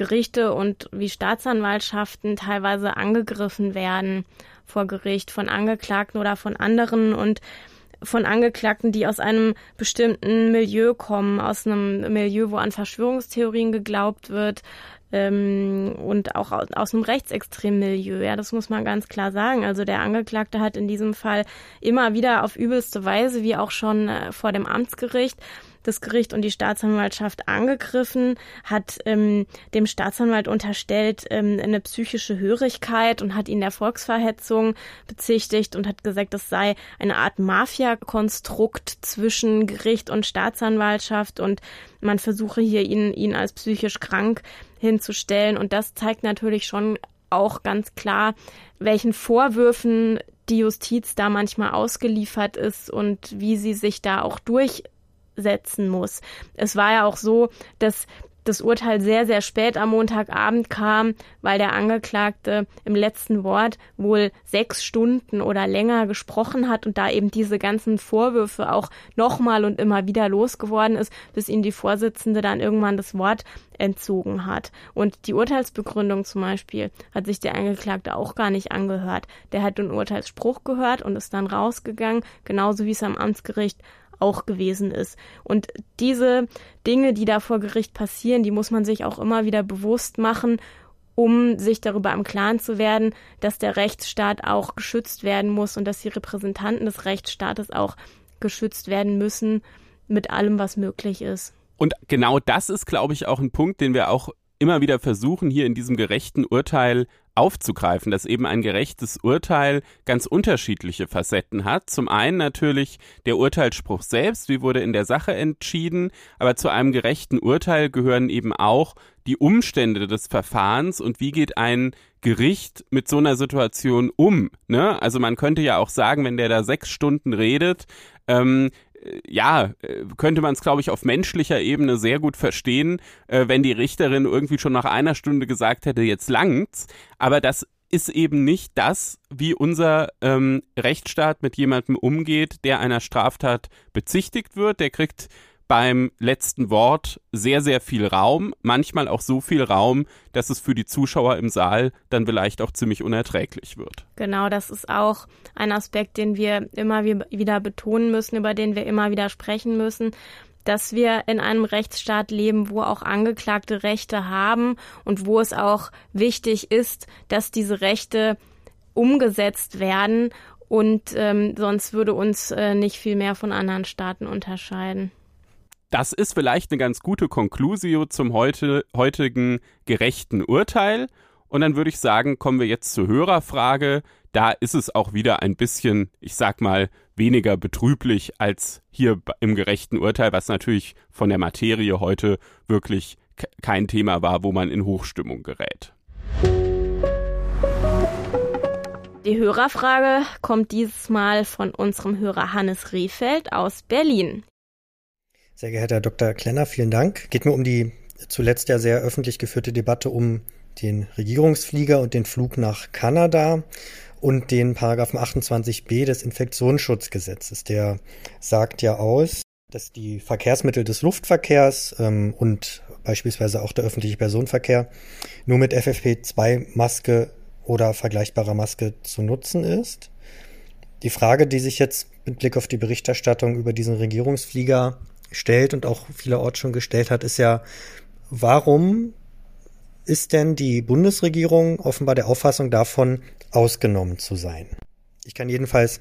Gerichte und wie Staatsanwaltschaften teilweise angegriffen werden vor Gericht von Angeklagten oder von anderen und von Angeklagten, die aus einem bestimmten Milieu kommen, aus einem Milieu, wo an Verschwörungstheorien geglaubt wird ähm, und auch aus, aus einem rechtsextremen Milieu. Ja, das muss man ganz klar sagen. Also der Angeklagte hat in diesem Fall immer wieder auf übelste Weise, wie auch schon äh, vor dem Amtsgericht, das Gericht und die Staatsanwaltschaft angegriffen, hat ähm, dem Staatsanwalt unterstellt ähm, eine psychische Hörigkeit und hat ihn der Volksverhetzung bezichtigt und hat gesagt, das sei eine Art Mafia-Konstrukt zwischen Gericht und Staatsanwaltschaft und man versuche hier ihn, ihn als psychisch krank hinzustellen. Und das zeigt natürlich schon auch ganz klar, welchen Vorwürfen die Justiz da manchmal ausgeliefert ist und wie sie sich da auch durch setzen muss. Es war ja auch so, dass das Urteil sehr, sehr spät am Montagabend kam, weil der Angeklagte im letzten Wort wohl sechs Stunden oder länger gesprochen hat und da eben diese ganzen Vorwürfe auch nochmal und immer wieder losgeworden ist, bis ihm die Vorsitzende dann irgendwann das Wort entzogen hat. Und die Urteilsbegründung zum Beispiel hat sich der Angeklagte auch gar nicht angehört. Der hat den Urteilsspruch gehört und ist dann rausgegangen, genauso wie es am Amtsgericht auch gewesen ist. Und diese Dinge, die da vor Gericht passieren, die muss man sich auch immer wieder bewusst machen, um sich darüber im Klaren zu werden, dass der Rechtsstaat auch geschützt werden muss und dass die Repräsentanten des Rechtsstaates auch geschützt werden müssen mit allem, was möglich ist.
Und genau das ist, glaube ich, auch ein Punkt, den wir auch immer wieder versuchen, hier in diesem gerechten Urteil aufzugreifen, dass eben ein gerechtes Urteil ganz unterschiedliche Facetten hat. Zum einen natürlich der Urteilsspruch selbst, wie wurde in der Sache entschieden, aber zu einem gerechten Urteil gehören eben auch die Umstände des Verfahrens und wie geht ein Gericht mit so einer Situation um. Ne? Also man könnte ja auch sagen, wenn der da sechs Stunden redet, ähm, äh, ja, äh, könnte man es, glaube ich, auf menschlicher Ebene sehr gut verstehen, äh, wenn die Richterin irgendwie schon nach einer Stunde gesagt hätte, jetzt langt's. Aber das ist eben nicht das, wie unser ähm, Rechtsstaat mit jemandem umgeht, der einer Straftat bezichtigt wird. Der kriegt beim letzten Wort sehr, sehr viel Raum, manchmal auch so viel Raum, dass es für die Zuschauer im Saal dann vielleicht auch ziemlich unerträglich wird.
Genau, das ist auch ein Aspekt, den wir immer wieder betonen müssen, über den wir immer wieder sprechen müssen dass wir in einem Rechtsstaat leben, wo auch Angeklagte Rechte haben und wo es auch wichtig ist, dass diese Rechte umgesetzt werden und ähm, sonst würde uns äh, nicht viel mehr von anderen Staaten unterscheiden.
Das ist vielleicht eine ganz gute Conclusio zum heute, heutigen gerechten Urteil. Und dann würde ich sagen, kommen wir jetzt zur Hörerfrage. Da ist es auch wieder ein bisschen, ich sag mal, weniger betrüblich als hier im gerechten Urteil, was natürlich von der Materie heute wirklich kein Thema war, wo man in Hochstimmung gerät.
Die Hörerfrage kommt dieses Mal von unserem Hörer Hannes Rehfeld aus Berlin.
Sehr geehrter Herr Dr. Klenner, vielen Dank. Geht mir um die zuletzt ja sehr öffentlich geführte Debatte um den Regierungsflieger und den Flug nach Kanada und den Paragraphen 28b des Infektionsschutzgesetzes. Der sagt ja aus, dass die Verkehrsmittel des Luftverkehrs ähm, und beispielsweise auch der öffentliche Personenverkehr nur mit FFP2-Maske oder vergleichbarer Maske zu nutzen ist. Die Frage, die sich jetzt mit Blick auf die Berichterstattung über diesen Regierungsflieger stellt und auch vielerorts schon gestellt hat, ist ja, warum ist denn die Bundesregierung offenbar der Auffassung davon, ausgenommen zu sein? Ich kann jedenfalls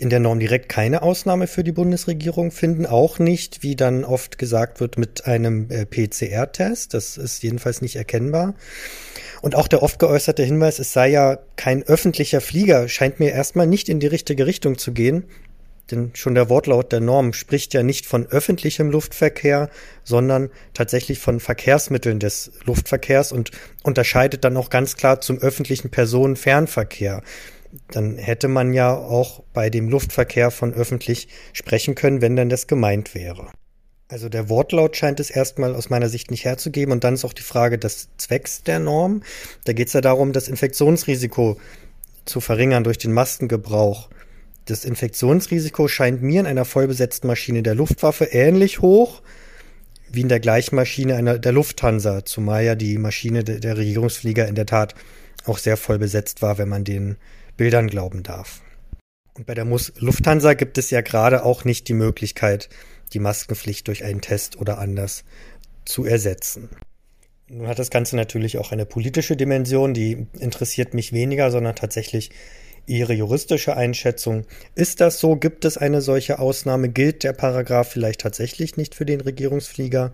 in der Norm direkt keine Ausnahme für die Bundesregierung finden, auch nicht, wie dann oft gesagt wird, mit einem äh, PCR-Test. Das ist jedenfalls nicht erkennbar. Und auch der oft geäußerte Hinweis, es sei ja kein öffentlicher Flieger, scheint mir erstmal nicht in die richtige Richtung zu gehen. Denn schon der Wortlaut der Norm spricht ja nicht von öffentlichem Luftverkehr, sondern tatsächlich von Verkehrsmitteln des Luftverkehrs und unterscheidet dann auch ganz klar zum öffentlichen Personenfernverkehr. Dann hätte man ja auch bei dem Luftverkehr von öffentlich sprechen können, wenn dann das gemeint wäre. Also der Wortlaut scheint es erstmal aus meiner Sicht nicht herzugeben. Und dann ist auch die Frage des Zwecks der Norm. Da geht es ja darum, das Infektionsrisiko zu verringern durch den Maskengebrauch. Das Infektionsrisiko scheint mir in einer vollbesetzten Maschine der Luftwaffe ähnlich hoch wie in der gleichen Maschine einer, der Lufthansa, zumal ja die Maschine de, der Regierungsflieger in der Tat auch sehr voll besetzt war, wenn man den Bildern glauben darf. Und bei der Mus Lufthansa gibt es ja gerade auch nicht die Möglichkeit, die Maskenpflicht durch einen Test oder anders zu ersetzen. Nun hat das Ganze natürlich auch eine politische Dimension, die interessiert mich weniger, sondern tatsächlich Ihre juristische Einschätzung. Ist das so? Gibt es eine solche Ausnahme? Gilt der Paragraph vielleicht tatsächlich nicht für den Regierungsflieger?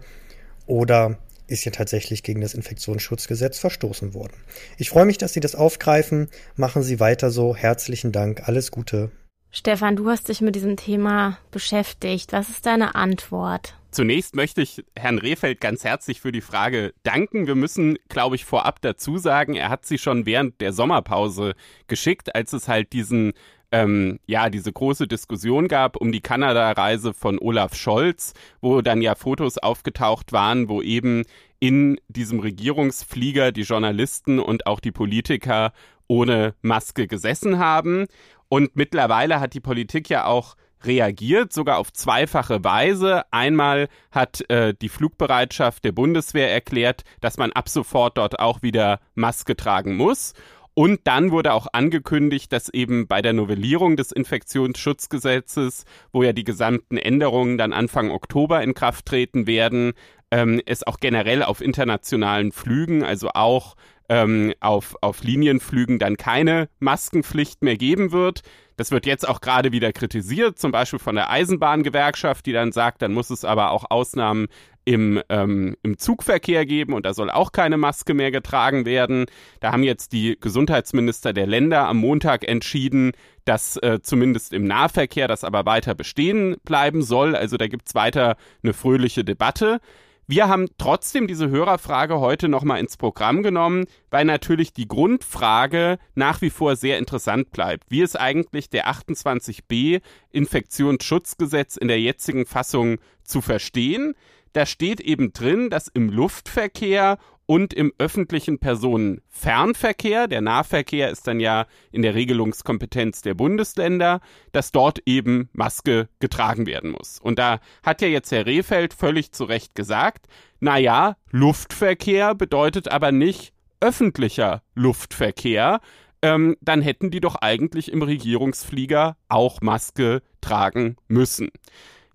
Oder ist hier tatsächlich gegen das Infektionsschutzgesetz verstoßen worden? Ich freue mich, dass Sie das aufgreifen. Machen Sie weiter so. Herzlichen Dank. Alles Gute.
Stefan, du hast dich mit diesem Thema beschäftigt. Was ist deine Antwort?
Zunächst möchte ich Herrn Rehfeld ganz herzlich für die Frage danken. Wir müssen, glaube ich, vorab dazu sagen, er hat sie schon während der Sommerpause geschickt, als es halt diesen ähm, ja, diese große Diskussion gab um die Kanada-Reise von Olaf Scholz, wo dann ja Fotos aufgetaucht waren, wo eben in diesem Regierungsflieger die Journalisten und auch die Politiker ohne Maske gesessen haben. Und mittlerweile hat die Politik ja auch reagiert, sogar auf zweifache Weise. Einmal hat äh, die Flugbereitschaft der Bundeswehr erklärt, dass man ab sofort dort auch wieder Maske tragen muss. Und dann wurde auch angekündigt, dass eben bei der Novellierung des Infektionsschutzgesetzes, wo ja die gesamten Änderungen dann Anfang Oktober in Kraft treten werden, ähm, es auch generell auf internationalen Flügen, also auch ähm, auf, auf Linienflügen dann keine Maskenpflicht mehr geben wird. Das wird jetzt auch gerade wieder kritisiert, zum Beispiel von der Eisenbahngewerkschaft, die dann sagt, dann muss es aber auch Ausnahmen im, ähm, im Zugverkehr geben und da soll auch keine Maske mehr getragen werden. Da haben jetzt die Gesundheitsminister der Länder am Montag entschieden, dass äh, zumindest im Nahverkehr das aber weiter bestehen bleiben soll. Also da gibt's weiter eine fröhliche Debatte. Wir haben trotzdem diese Hörerfrage heute nochmal ins Programm genommen, weil natürlich die Grundfrage nach wie vor sehr interessant bleibt. Wie ist eigentlich der 28b Infektionsschutzgesetz in der jetzigen Fassung zu verstehen? Da steht eben drin, dass im Luftverkehr und im öffentlichen Personenfernverkehr, der Nahverkehr ist dann ja in der Regelungskompetenz der Bundesländer, dass dort eben Maske getragen werden muss. Und da hat ja jetzt Herr Rehfeld völlig zu Recht gesagt, na ja, Luftverkehr bedeutet aber nicht öffentlicher Luftverkehr, ähm, dann hätten die doch eigentlich im Regierungsflieger auch Maske tragen müssen.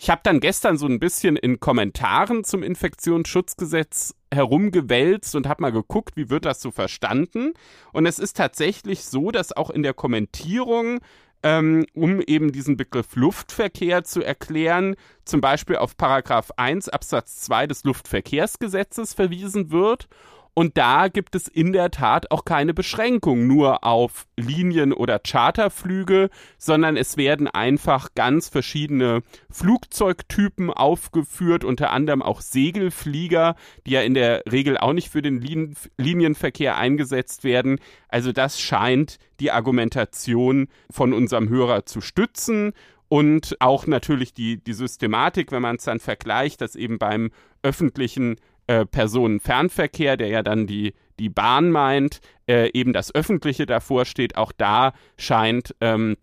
Ich habe dann gestern so ein bisschen in Kommentaren zum Infektionsschutzgesetz herumgewälzt und habe mal geguckt, wie wird das so verstanden. Und es ist tatsächlich so, dass auch in der Kommentierung ähm, um eben diesen Begriff Luftverkehr zu erklären, zum Beispiel auf Paragraph 1 Absatz 2 des Luftverkehrsgesetzes verwiesen wird und da gibt es in der Tat auch keine Beschränkung nur auf Linien- oder Charterflüge, sondern es werden einfach ganz verschiedene Flugzeugtypen aufgeführt, unter anderem auch Segelflieger, die ja in der Regel auch nicht für den Lin Linienverkehr eingesetzt werden. Also das scheint die Argumentation von unserem Hörer zu stützen und auch natürlich die, die Systematik, wenn man es dann vergleicht, dass eben beim öffentlichen äh, Personenfernverkehr, der ja dann die, die Bahn meint, äh, eben das Öffentliche davor steht. Auch da scheint ähm,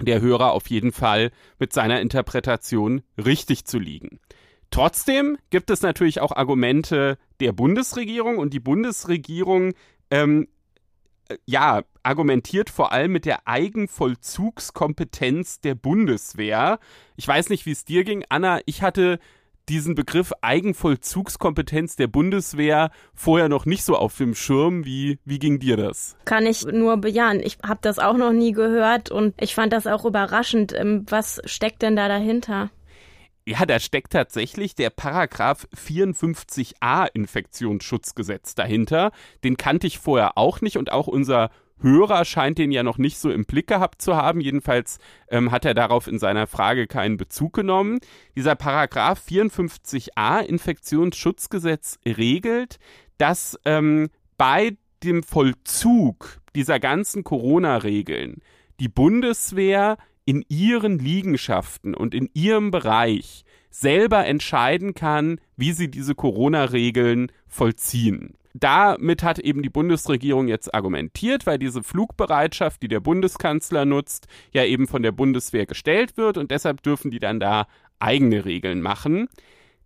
der Hörer auf jeden Fall mit seiner Interpretation richtig zu liegen. Trotzdem gibt es natürlich auch Argumente der Bundesregierung und die Bundesregierung ähm, äh, ja, argumentiert vor allem mit der Eigenvollzugskompetenz der Bundeswehr. Ich weiß nicht, wie es dir ging, Anna. Ich hatte diesen Begriff Eigenvollzugskompetenz der Bundeswehr vorher noch nicht so auf dem Schirm. Wie, wie ging dir das?
Kann ich nur bejahen. Ich habe das auch noch nie gehört und ich fand das auch überraschend. Ähm, was steckt denn da dahinter?
Ja, da steckt tatsächlich der Paragraph 54a Infektionsschutzgesetz dahinter. Den kannte ich vorher auch nicht und auch unser Hörer scheint den ja noch nicht so im Blick gehabt zu haben. Jedenfalls ähm, hat er darauf in seiner Frage keinen Bezug genommen. Dieser Paragraph 54a Infektionsschutzgesetz regelt, dass ähm, bei dem Vollzug dieser ganzen Corona-Regeln die Bundeswehr in ihren Liegenschaften und in ihrem Bereich selber entscheiden kann, wie sie diese Corona-Regeln vollziehen damit hat eben die Bundesregierung jetzt argumentiert, weil diese Flugbereitschaft, die der Bundeskanzler nutzt, ja eben von der Bundeswehr gestellt wird und deshalb dürfen die dann da eigene Regeln machen.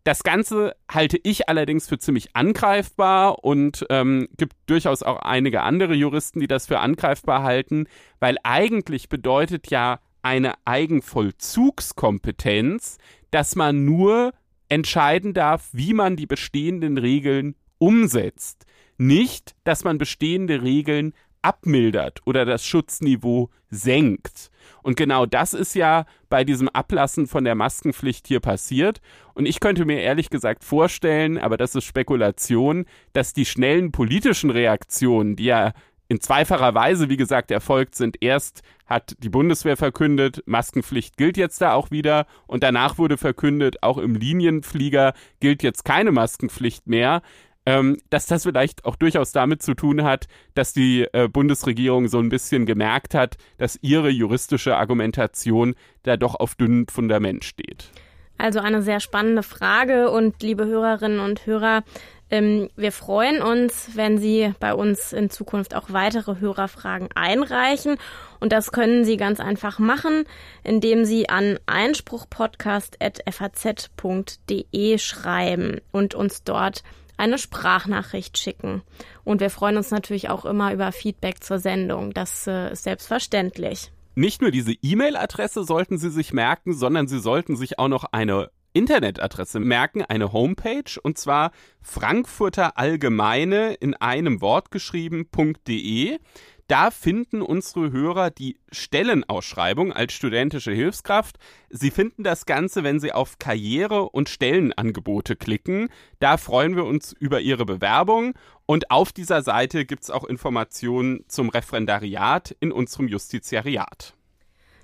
Das Ganze halte ich allerdings für ziemlich angreifbar und ähm, gibt durchaus auch einige andere Juristen, die das für angreifbar halten, weil eigentlich bedeutet ja eine Eigenvollzugskompetenz, dass man nur entscheiden darf, wie man die bestehenden Regeln umsetzt. Nicht, dass man bestehende Regeln abmildert oder das Schutzniveau senkt. Und genau das ist ja bei diesem Ablassen von der Maskenpflicht hier passiert. Und ich könnte mir ehrlich gesagt vorstellen, aber das ist Spekulation, dass die schnellen politischen Reaktionen, die ja in zweifacher Weise, wie gesagt, erfolgt sind. Erst hat die Bundeswehr verkündet, Maskenpflicht gilt jetzt da auch wieder und danach wurde verkündet, auch im Linienflieger gilt jetzt keine Maskenpflicht mehr ähm, dass das vielleicht auch durchaus damit zu tun hat, dass die äh, Bundesregierung so ein bisschen gemerkt hat, dass ihre juristische Argumentation da doch auf dünnem Fundament steht.
Also eine sehr spannende Frage und liebe Hörerinnen und Hörer, ähm, wir freuen uns, wenn Sie bei uns in Zukunft auch weitere Hörerfragen einreichen. Und das können Sie ganz einfach machen, indem Sie an einspruchpodcast.faz.de schreiben und uns dort eine Sprachnachricht schicken. Und wir freuen uns natürlich auch immer über Feedback zur Sendung. Das äh, ist selbstverständlich.
Nicht nur diese E-Mail-Adresse sollten Sie sich merken, sondern Sie sollten sich auch noch eine Internetadresse merken, eine Homepage, und zwar Frankfurter Allgemeine in einem Wort geschrieben.de. Da finden unsere Hörer die Stellenausschreibung als studentische Hilfskraft. Sie finden das Ganze, wenn Sie auf Karriere und Stellenangebote klicken. Da freuen wir uns über Ihre Bewerbung. Und auf dieser Seite gibt es auch Informationen zum Referendariat in unserem Justiziariat.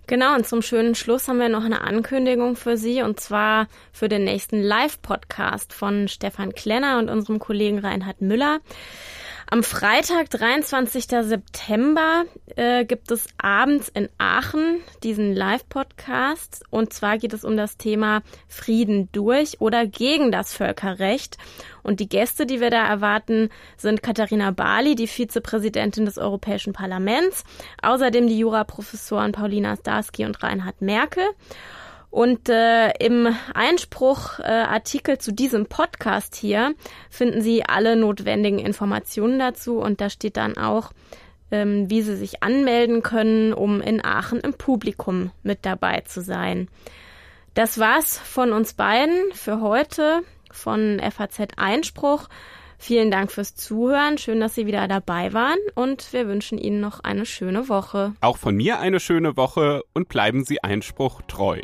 Genau, und zum schönen Schluss haben wir noch eine Ankündigung für Sie und zwar für den nächsten Live-Podcast von Stefan Klenner und unserem Kollegen Reinhard Müller. Am Freitag, 23. September, äh, gibt es abends in Aachen diesen Live-Podcast. Und zwar geht es um das Thema Frieden durch oder gegen das Völkerrecht. Und die Gäste, die wir da erwarten, sind Katharina Bali, die Vizepräsidentin des Europäischen Parlaments, außerdem die Juraprofessoren Paulina Starsky und Reinhard Merkel. Und äh, im Einspruchartikel äh, zu diesem Podcast hier finden Sie alle notwendigen Informationen dazu und da steht dann auch, ähm, wie Sie sich anmelden können, um in Aachen im Publikum mit dabei zu sein. Das war's von uns beiden für heute von FAZ Einspruch. Vielen Dank fürs Zuhören. Schön, dass Sie wieder dabei waren und wir wünschen Ihnen noch eine schöne Woche.
Auch von mir eine schöne Woche und bleiben Sie Einspruch treu.